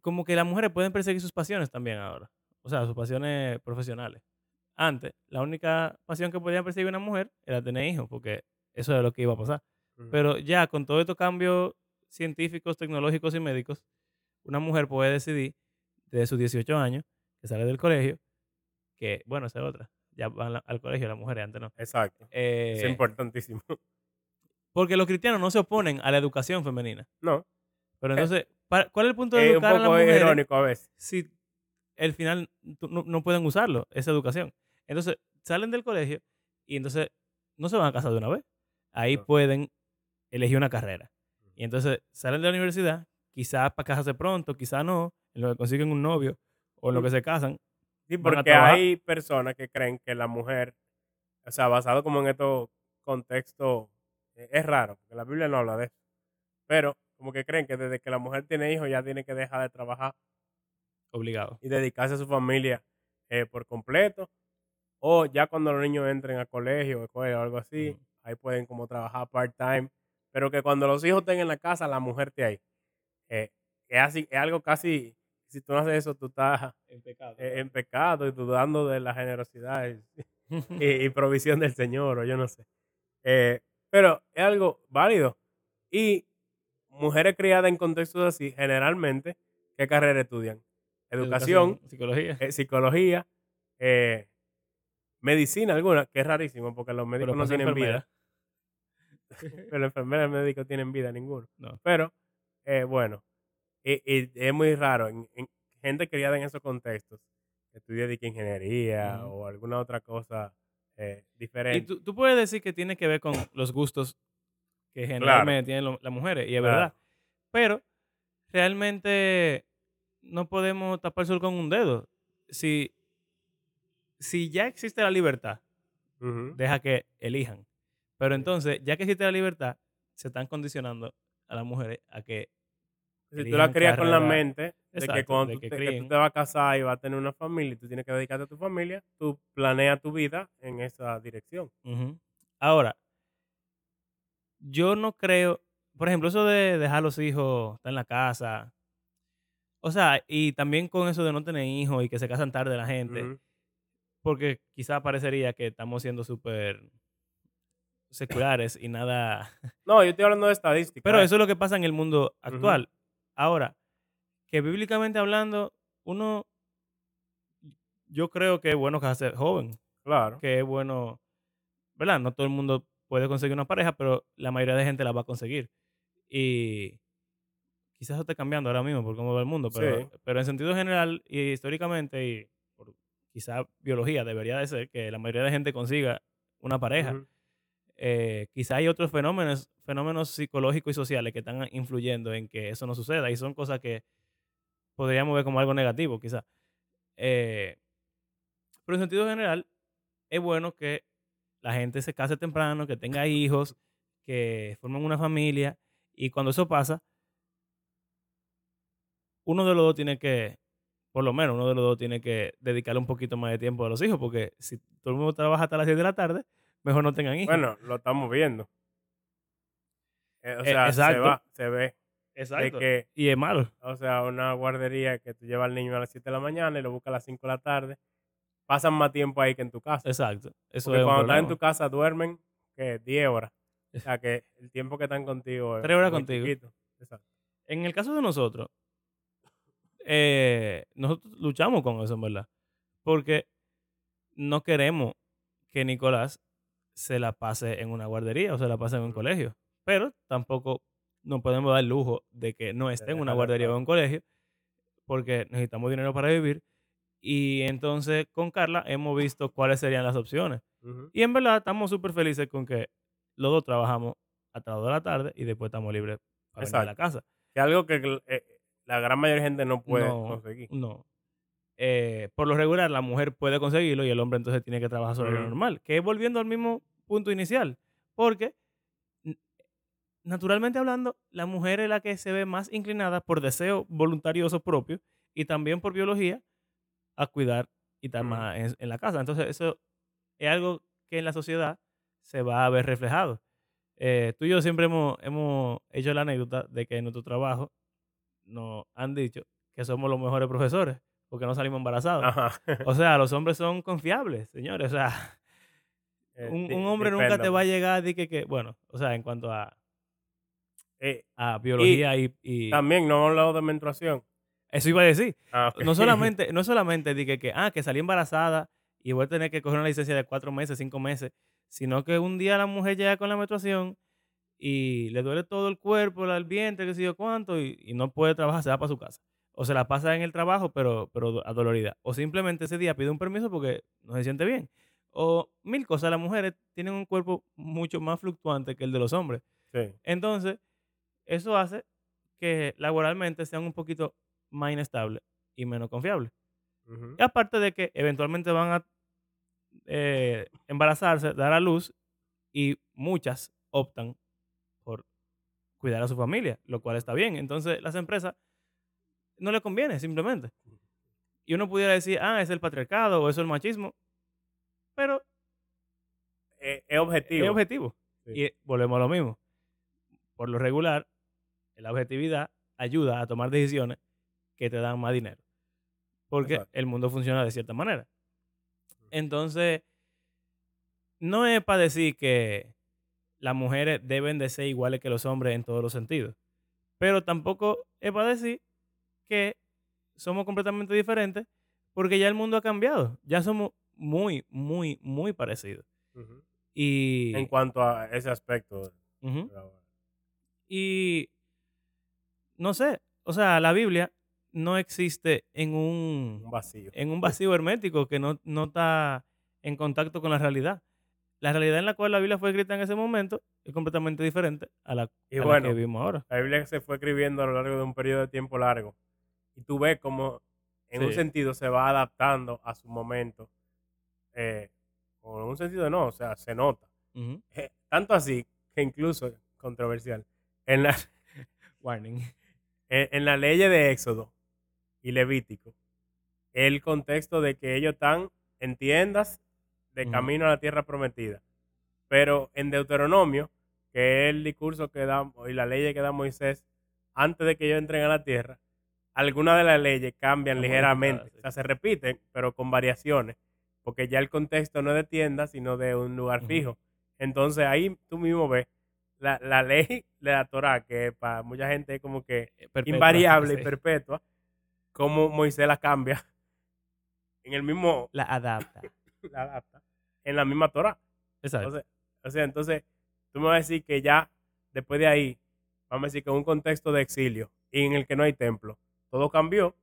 como que las mujeres pueden perseguir sus pasiones también ahora. O sea, sus pasiones profesionales. Antes, la única pasión que podía perseguir una mujer era tener hijos, porque eso era lo que iba a pasar. Pero ya con todos estos cambios científicos, tecnológicos y médicos, una mujer puede decidir desde sus 18 años, que sale del colegio, que, bueno, esa es otra, ya van al colegio las mujeres, antes no. Exacto. Eh, es importantísimo. porque los cristianos no se oponen a la educación femenina. No, Pero Eh, entonces, ¿para- ¿cuál es el punto de es un educar a las poco mujeres irónico a veces. si al final no, no pueden usarlo, esa educación? Entonces, salen del colegio y entonces no se van a casar de una vez. Ahí No. pueden elegir una carrera. Y entonces salen de la universidad, quizás para casarse pronto, quizás no, en lo que consiguen un novio o en lo que se casan. Sí, porque hay personas que creen que la mujer, o sea, basado como en estos contextos, eh, es raro, porque la Biblia no habla de eso. Pero como que creen que desde que la mujer tiene hijos ya tiene que dejar de trabajar Obligado. y dedicarse a su familia eh, por completo. O ya cuando los niños entren a colegio, escuela o algo así, ahí pueden como trabajar part-time. Pero que cuando los hijos estén en la casa, la mujer esté ahí. Eh, es, así, es algo casi, si tú no haces eso, tú estás En pecado. eh, en pecado y dudando de la generosidad y, y- y provisión del Señor, o yo no sé. Eh, pero es algo válido. Y mujeres criadas en contextos así, generalmente, ¿qué carrera estudian? Educación, psicología. eh, psicología, medicina alguna, que es rarísimo porque los médicos Pero no tienen vida. Pero la enfermera y el médico tienen vida ninguno. No. Pero, eh, bueno, y, y es muy raro. En, en gente criada en esos contextos, que estudia de ingeniería o alguna otra cosa eh, Y diferente. tú, tú puedes decir que tiene que ver con los gustos que generalmente tienen lo- las mujeres, y es Claro. verdad. Pero realmente no podemos tapar el sol con un dedo. Si, si ya existe la libertad, deja que elijan. Pero entonces, ya que existe la libertad, se están condicionando a las mujeres a que Si tú la crías con la mente de que Exacto, cuando de tú que te, que tú te vas a casar y vas a tener una familia y tú tienes que dedicarte a tu familia, tú planeas tu vida en esa dirección. Ahora, yo no creo, por ejemplo, eso de dejar a los hijos, estar en la casa, o sea, y también con eso de no tener hijos y que se casan tarde la gente, porque quizá parecería que estamos siendo súper seculares y nada... No, yo estoy hablando de estadística. Pero eh. eso es lo que pasa en el mundo actual. Ahora, que bíblicamente hablando, uno, yo creo que es bueno casarse joven, Claro. que es bueno, ¿verdad? No todo el mundo puede conseguir una pareja, pero la mayoría de gente la va a conseguir. Y quizás eso esté cambiando ahora mismo por cómo va el mundo, pero, Sí. pero en sentido general y históricamente y por quizá biología debería de ser que la mayoría de gente consiga una pareja. Eh, quizá hay otros fenómenos, fenómenos psicológicos y sociales que están influyendo en que eso no suceda y son cosas que podríamos ver como algo negativo, quizá. Eh, pero en sentido general, es bueno que la gente se case temprano, que tenga hijos, que formen una familia y cuando eso pasa, uno de los dos tiene que, por lo menos uno de los dos tiene que dedicarle un poquito más de tiempo a los hijos, porque si todo el mundo trabaja hasta las 7 de la tarde, mejor no tengan hijos. Bueno, lo estamos viendo. Eh, o Eh, sea, se exacto. va, se ve. Exacto. que, y es malo. o sea, una guardería que tú llevas al niño a las 7 de la mañana y lo buscas a las 5 de la tarde, pasan más tiempo ahí que en tu casa. Exacto. Eso Porque es cuando estás en tu casa duermen, que 10 horas. O sea, que el tiempo que están contigo es Tres horas muy contigo. chiquito. Exacto. En el caso de nosotros, eh, nosotros luchamos con eso, en verdad. Porque no queremos que Nicolás se la pase en una guardería o se la pase en un colegio. Pero tampoco nos podemos dar el lujo de que no esté en una guardería o en un colegio porque necesitamos dinero para vivir. Y entonces con Carla hemos visto cuáles serían las opciones. Y en verdad estamos súper felices con que los dos trabajamos hasta las 2 de la tarde y después estamos libres para venir a la casa. Que algo que eh, la gran mayoría de gente no puede No, conseguir. No. Eh, por lo regular, la mujer puede conseguirlo y el hombre entonces tiene que trabajar sobre lo normal. Que es volviendo al mismo punto inicial. Porque, naturalmente hablando, la mujer es la que se ve más inclinada por deseo voluntarioso propio y también por biología a cuidar y estar más en, en la casa. Entonces, eso es algo que en la sociedad se va a ver reflejado. Eh, tú y yo siempre hemos, hemos hecho la anécdota de que en nuestro trabajo nos han dicho que somos los mejores profesores porque no salimos embarazados. Ajá. O sea, los hombres son confiables, señores. O sea, Eh, un, hombre nunca te va a llegar de que, que, bueno, o sea, en cuanto a, Eh, a biología y, y- también no hemos hablado de menstruación. eso iba a decir. Ah. No solamente, no solamente de que, que, ah, que salí embarazada y voy a tener que coger una licencia de cuatro meses, cinco meses, sino que un día la mujer llega con la menstruación y le duele todo el cuerpo, el vientre, qué sé yo cuánto, y, y no puede trabajar, se va para su casa. O se la pasa en el trabajo, pero, pero adolorida. O simplemente ese día pide un permiso porque no se siente bien. O mil cosas. Las mujeres tienen un cuerpo mucho más fluctuante que el de los hombres. Sí. Entonces, eso hace que laboralmente sean un poquito más inestables y menos confiables. Y aparte de que eventualmente van a eh, embarazarse, dar a luz, y muchas optan por cuidar a su familia, lo cual está bien. Entonces, las empresas no le conviene, simplemente. Y uno pudiera decir, ah, es el patriarcado o es el machismo, pero es objetivo. es objetivo. Sí. Y volvemos a lo mismo. Por lo regular, la objetividad ayuda a tomar decisiones que te dan más dinero. Porque Exacto. el mundo funciona de cierta manera. Entonces, no es para decir que las mujeres deben de ser iguales que los hombres en todos los sentidos. Pero tampoco es para decir que somos completamente diferentes porque ya el mundo ha cambiado. Ya somos muy, muy, muy parecidos. Y, En cuanto a ese aspecto. Y no sé, o sea, la Biblia no existe en un, Un vacío. en un vacío hermético que no, no está en contacto con la realidad. la realidad en la cual la Biblia fue escrita en ese momento es completamente diferente a la, Y a la que vivimos ahora. La Biblia se fue escribiendo a lo largo de un periodo de tiempo largo. Y tú ves cómo en un sentido se va adaptando a su momento. eh, o en un sentido no, o sea, se nota. Eh, tanto así que incluso, controversial, en la, Warning. en, en la ley de Éxodo y Levítico, el contexto de que ellos están en tiendas de camino a la tierra prometida. Pero en Deuteronomio, que es el discurso que da y la ley que da Moisés antes de que ellos entren a la tierra, algunas de las leyes cambian ligeramente. sí. O sea, se repiten, pero con variaciones. Porque ya el contexto no es de tienda, sino de un lugar fijo. Entonces ahí tú mismo ves la, la ley de la Torah, que para mucha gente es como que Eh, perpetua, invariable y perpetua, como Moisés la cambia en el mismo, La adapta. la adapta, en la misma Torah. Exacto. Entonces, o sea, entonces tú me vas a decir que ya después de ahí, vamos a decir que en un contexto de exilio y en el que no hay templo, todo cambió.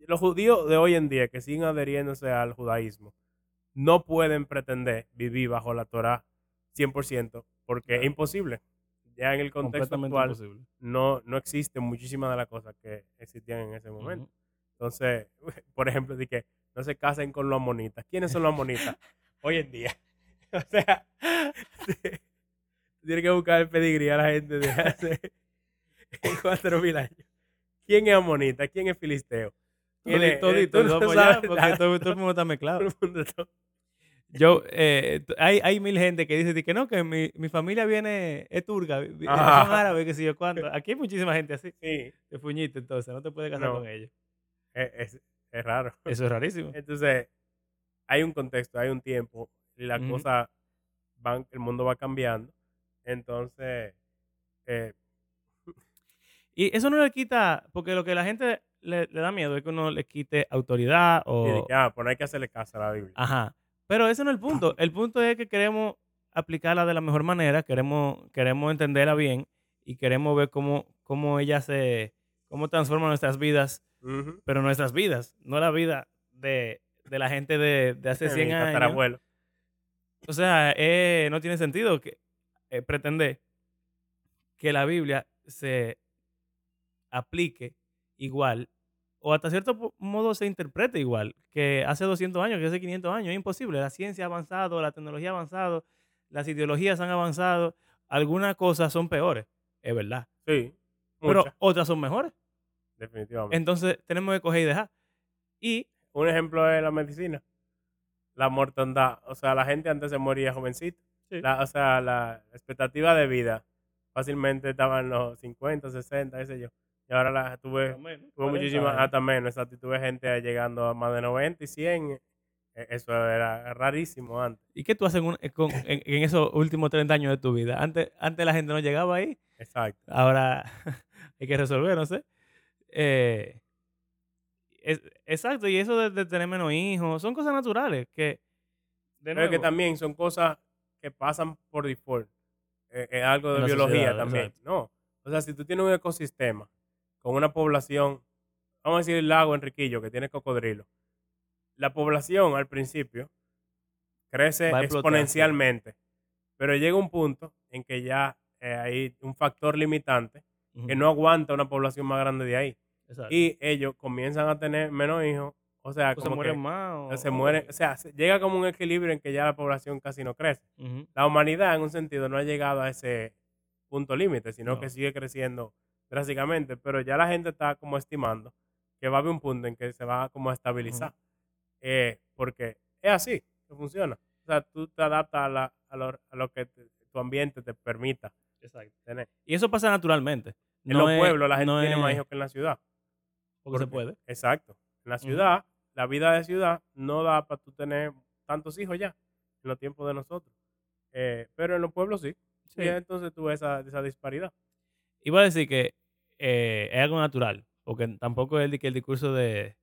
Los judíos de hoy en día que siguen adheriéndose al judaísmo no pueden pretender vivir bajo la Torah 100% porque es imposible. Ya en el contexto actual imposible. no, no existen muchísimas de las cosas que existían en ese momento. Entonces, por ejemplo, de que no se casen con los amonitas. ¿Quiénes son los amonitas hoy en día? O sea, tiene que buscar el pedigrí a la gente de hace cuatro mil años. ¿Quién es amonita? ¿Quién es filisteo? ¿Quién es? Todito, Eh, no allá, porque todo, todo el mundo está mezclado. Yo, eh, hay, hay mil gente que dice que no, que mi, mi familia viene, es turca, Ajá. son árabes, que sé yo cuánto. Aquí hay muchísima gente así, Sí, de fuñito, entonces no te puedes casar No. con ellos. es, es- es raro. Eso es rarísimo. Entonces, hay un contexto, hay un tiempo y las cosas van, el mundo va cambiando. Entonces, eh, Y eso no le quita, porque lo que la gente le, le da miedo es que uno le quite autoridad y o... de que, ah, pues no hay que hacerle caso a la Biblia. Ajá. Pero ese no es el punto. El punto es que queremos aplicarla de la mejor manera, queremos, queremos entenderla bien y queremos ver cómo, cómo ella se, cómo transforma nuestras vidas, pero nuestras vidas, no la vida de, de la gente de, de hace Mi 100 años. O sea, eh, no tiene sentido que eh, pretender que la Biblia se aplique igual o hasta cierto modo se interprete igual que hace 200 años, que hace 500 años. Es imposible. La ciencia ha avanzado, la tecnología ha avanzado, las ideologías han avanzado. Algunas cosas son peores, es verdad. Sí, Pero otras son mejores. definitivamente. Entonces tenemos que coger y dejar. Y Un ejemplo es la medicina. La mortandad. O sea, la gente antes se moría jovencita. Sí. La- o sea, la expectativa de vida fácilmente estaba en los 50, 60, qué sé yo. Y ahora la tuve, tuve muchísimas, hasta menos, exacto. Tuve gente llegando a más de 90 y 100. E- Eso era rarísimo antes. ¿Y qué tú haces en, un- con- en- en esos últimos 30 años de tu vida? Antes, antes la gente no llegaba ahí. Exacto. Ahora hay que resolver, no sé. Eh, es- exacto, y eso de, de tener menos hijos, son cosas naturales que, de Pero que también son cosas que pasan por default. Eh, Es algo de biología sociedad, también. exacto. No. O sea, si tú tienes un ecosistema con una población, vamos a decir el lago Enriquillo, que tiene cocodrilo, la población al principio crece exponencialmente, pero llega un punto en que ya eh, hay un factor limitante que no aguanta una población más grande de ahí. exacto. Y ellos comienzan a tener menos hijos, o sea, O se como mueren que más. o- se mueren, o sea, se- llega como un equilibrio en que ya la población casi no crece la humanidad en un sentido no ha llegado a ese punto límite, sino No. que sigue creciendo drásticamente, pero ya la gente está como estimando que va a haber un punto en que se va como a estabilizar, Eh, porque es así que funciona. O sea, tú te adaptas a, la- a lo, a lo que te- tu ambiente te permita exacto. tener. Y eso pasa naturalmente. En No los es- pueblos la gente no tiene más hijos que en la ciudad. Porque se porque- puede. Exacto. En la ciudad, la vida de ciudad no da para tú tener tantos hijos ya en los tiempos de nosotros. Eh, pero en los pueblos sí. Sí. Y entonces tú ves esa, esa disparidad. Iba a decir que eh, es algo natural, porque tampoco es el, el discurso de,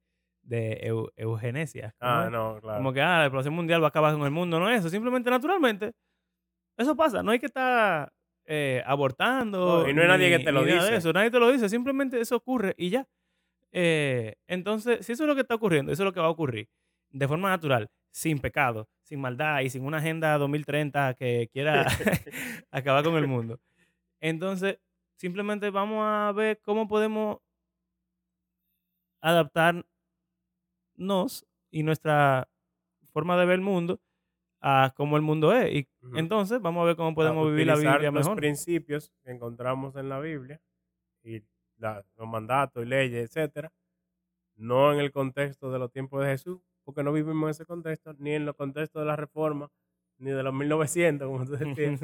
de eu- eugenesia. ¿cómo Ah, es? no, claro. Como que ah, la población mundial va a acabar con el mundo. No es eso, simplemente naturalmente. Eso pasa. No hay que estar eh, abortando. No, y no hay nadie que te lo ni dice. eso. Nadie te lo dice. Simplemente eso ocurre y ya. Eh, entonces, si eso es lo que está ocurriendo, eso es lo que va a ocurrir de forma natural, sin pecado, sin maldad y sin una agenda 2030 que quiera acabar con el mundo. Entonces, simplemente vamos a ver cómo podemos adaptarnos y nuestra forma de ver el mundo a cómo el mundo es. Y entonces vamos a ver cómo podemos a vivir la Biblia los mejor. principios que encontramos en la Biblia y la- los mandatos y leyes, etcétera, no en el contexto de los tiempos de Jesús, porque no vivimos en ese contexto, ni en los contextos de la reforma, ni de los 1900, como tú decías,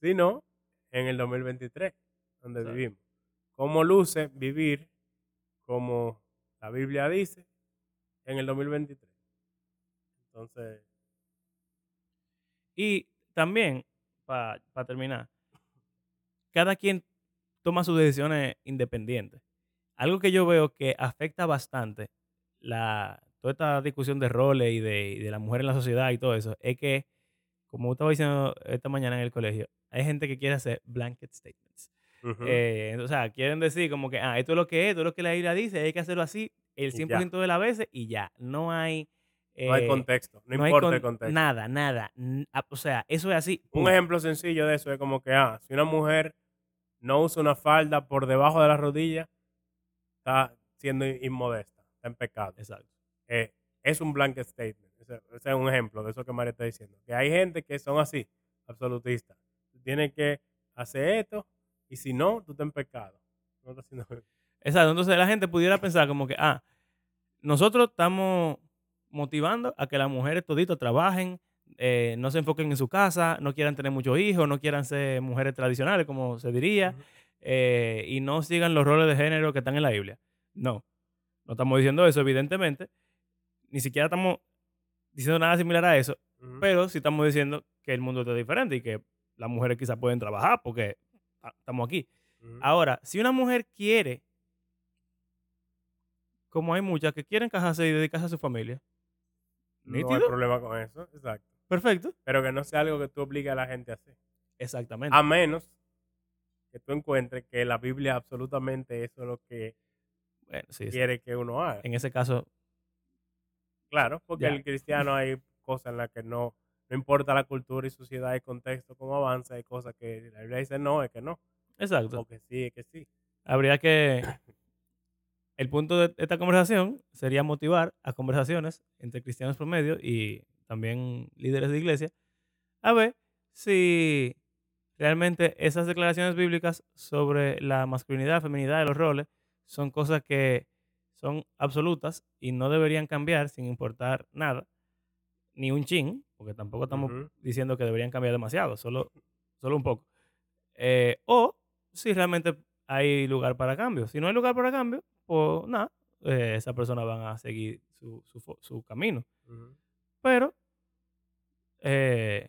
sino en el 2023, donde Exacto. vivimos. ¿Cómo luce vivir como la Biblia dice en el 2023? Entonces, Y también, para terminar, cada quien toma sus decisiones independientes. Algo que yo veo que afecta bastante la, toda esta discusión de roles y de, y de la mujer en la sociedad y todo eso, es que, como estaba diciendo esta mañana en el colegio, hay gente que quiere hacer blanket statements. Eh, o sea, quieren decir como que, ah, esto es lo que es, esto es lo que la Biblia dice, hay que hacerlo así el Y ya. 100% de las veces y ya. No hay... no hay eh, contexto, no, importa con- el contexto. Nada, nada. O sea, eso es así. Un ejemplo sencillo de eso es como que, ah, si una mujer no usa una falda por debajo de la rodilla, está siendo inmodesta, está en pecado. Exacto. Eh, es un blanket statement. Ese, ese es un ejemplo de eso que María está diciendo. Que hay gente que son así, absolutistas. Tú tienes que hacer esto y si no, tú estás en pecado. No estás haciendo bien. Exacto. Entonces la gente pudiera pensar como que, ah, nosotros estamos motivando a que las mujeres toditos trabajen, eh, no se enfoquen en su casa, no quieran tener muchos hijos, no quieran ser mujeres tradicionales, como se diría, eh, y no sigan los roles de género que están en la Biblia. No, no estamos diciendo eso, evidentemente. Ni siquiera estamos diciendo nada similar a eso, pero sí estamos diciendo que el mundo está diferente y que las mujeres quizás pueden trabajar porque estamos aquí. Ahora, si una mujer quiere, como hay muchas que quieren casarse y dedicarse a su familia, no hay problema con eso, exacto. perfecto. Pero que no sea algo que tú obligues a la gente a hacer. Exactamente. A menos que tú encuentres que la Biblia absolutamente eso es lo que Bueno, sí, sí. quiere que uno haga. En ese caso, Claro, porque Ya. el cristiano hay cosas en las que no, no importa la cultura y sociedad y contexto, cómo avanza, hay cosas que la Biblia dice no, es que no, exacto. o que sí, es que sí. Habría que... El punto de esta conversación sería motivar a conversaciones entre cristianos promedio y también líderes de iglesia a ver si realmente esas declaraciones bíblicas sobre la masculinidad, feminidad de los roles son cosas que son absolutas y no deberían cambiar sin importar nada, ni un chin, porque tampoco estamos diciendo que deberían cambiar demasiado, solo, solo un poco. Eh, o si realmente hay lugar para cambio. Si no hay lugar para cambio, pues nada, eh, esas personas van a seguir su, su camino. Pero eh,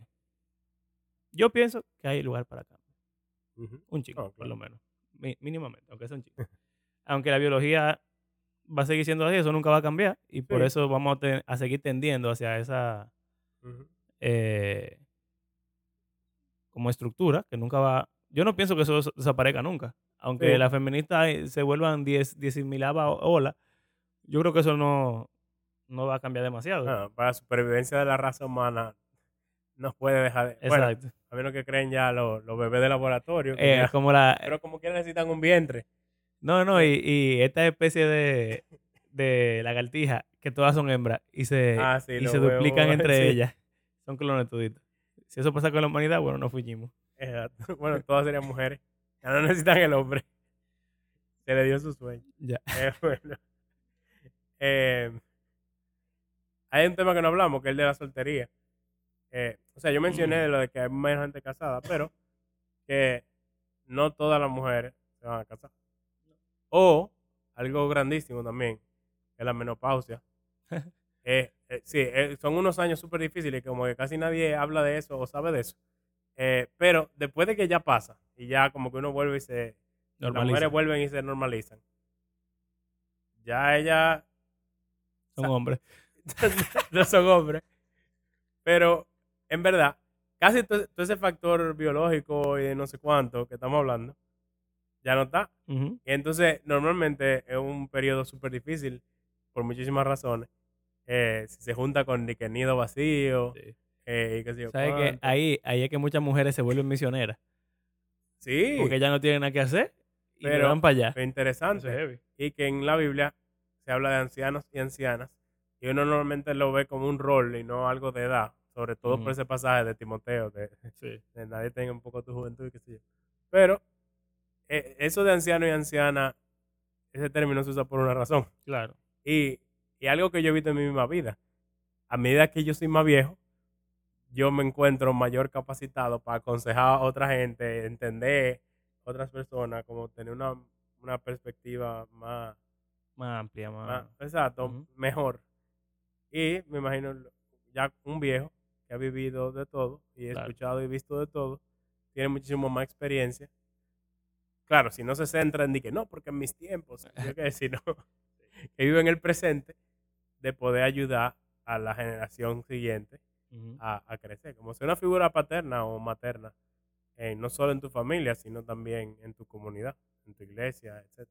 yo pienso que hay lugar para cambio. Un chico, Oh, por lo menos. Mínimamente, aunque sea un chico. aunque la biología va a seguir siendo así, eso nunca va a cambiar. Y por eso vamos a seguir tendiendo hacia esa Eh, como estructura que nunca va. Yo no pienso que eso des- desaparezca nunca. Aunque Sí. las feministas eh, se vuelvan 10 mil olas, yo creo que eso no, no va a cambiar demasiado. Ah, para la supervivencia de la raza humana no puede dejar de... Bueno, Exacto. a menos que creen ya los, los bebés de laboratorio, Eh, ya- como la, pero como que necesitan un vientre. No, no, y, y esta especie de, de lagartija, que todas son hembras y se, Ah, sí, y se duplican entre sí. ellas. Son clones toditos. Si eso pasa con la humanidad, bueno, no fuimos. Exacto. Bueno, todas serían mujeres. Ya no necesitan el hombre. Se le dio su sueño. Ya. Eh, bueno. Eh, hay un tema que no hablamos, que es el de la soltería. Eh, o sea, yo mencioné lo de que hay menos gente casada, pero que no todas las mujeres se van a casar. O, algo grandísimo también, es la menopausia. Eh, eh, sí, eh, son unos años súper difíciles, como que casi nadie habla de eso o sabe de eso. Pero después de que ya pasa, y ya como que uno vuelve y se... Las Normaliza. mujeres vuelven y se normalizan. Ya ellas Son hombres. no son hombres. Pero, en verdad, casi to- todo ese factor biológico y de no sé cuánto que estamos hablando, ya no está. Y entonces, normalmente es un periodo súper difícil por muchísimas razones. eh, se junta con ni que nido vacío, Sí. eh, y qué sé yo ¿Sabes que ahí, ahí es que muchas mujeres se vuelven misioneras? Sí, Porque ya no tienen nada que hacer y Pero- van para allá. fue interesante. Es heavy. y que en la Biblia se habla de ancianos y ancianas y uno normalmente lo ve como un rol y no algo de edad, sobre todo por ese pasaje de Timoteo, de, Sí. de nadie tenga un poco tu juventud y qué sé yo. Pero eh, eso de anciano y anciana, ese término se usa por una razón. Claro. Y, y algo que yo he visto en mi misma vida. A medida que yo soy más viejo, yo me encuentro mayor capacitado para aconsejar a otra gente, entender otras personas, como tener una, una perspectiva más, Más amplia, más. más- exacto, mejor. Y me imagino ya un viejo que ha vivido de todo y Claro. escuchado y visto de todo, tiene muchísimo más experiencia. Claro, si no se centra en que no, porque en mis tiempos, yo que sino que vive en el presente, de poder ayudar a la generación siguiente Ujú. a, a crecer, como ser una figura paterna o materna, eh, no solo en tu familia, sino también en tu comunidad, en tu iglesia, etc.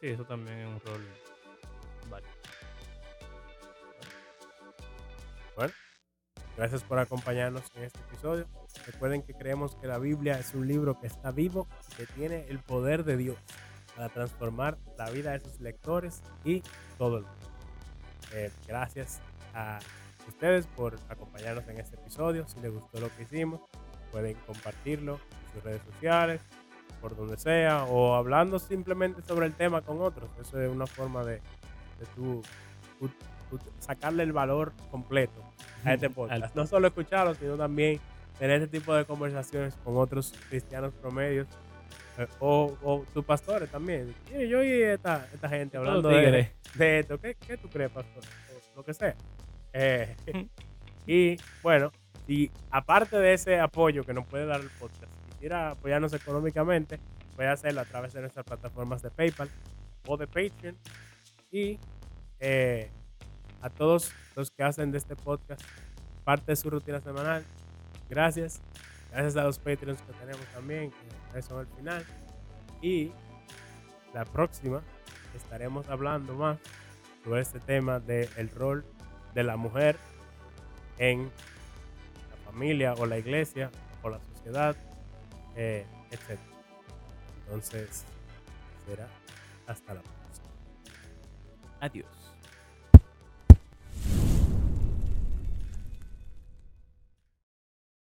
Sí, eso también es un rol. válido. Gracias por acompañarnos en este episodio. Recuerden que creemos que la Biblia es un libro que está vivo y que tiene el poder de Dios para transformar la vida de sus lectores y todo el mundo. Eh, gracias a ustedes por acompañarnos en este episodio. Si les gustó lo que hicimos, pueden compartirlo en sus redes sociales, por donde sea, o hablando simplemente sobre el tema con otros. Eso es una forma de, de tú, tú- tú sacarle el valor completo a este podcast. No solo escucharlo, sino también tener este tipo de conversaciones con otros cristianos promedios o, o tus pastores también. Mire, yo y esta, esta gente hablando de, de esto. ¿Qué, qué tú crees, pastor? O lo que sea. Eh, y bueno, y aparte de ese apoyo que nos puede dar el podcast, si quisiera apoyarnos económicamente, puede hacerlo a través de nuestras plataformas de PayPal o de Patreon. Y eh, a todos los que hacen de este podcast parte de su rutina semanal, gracias. Gracias a los Patreons que tenemos también, que son al final. Y la próxima estaremos hablando más sobre este tema del rol de la mujer en la familia o la iglesia o la sociedad, eh, etc. Entonces, será hasta la próxima. Adiós.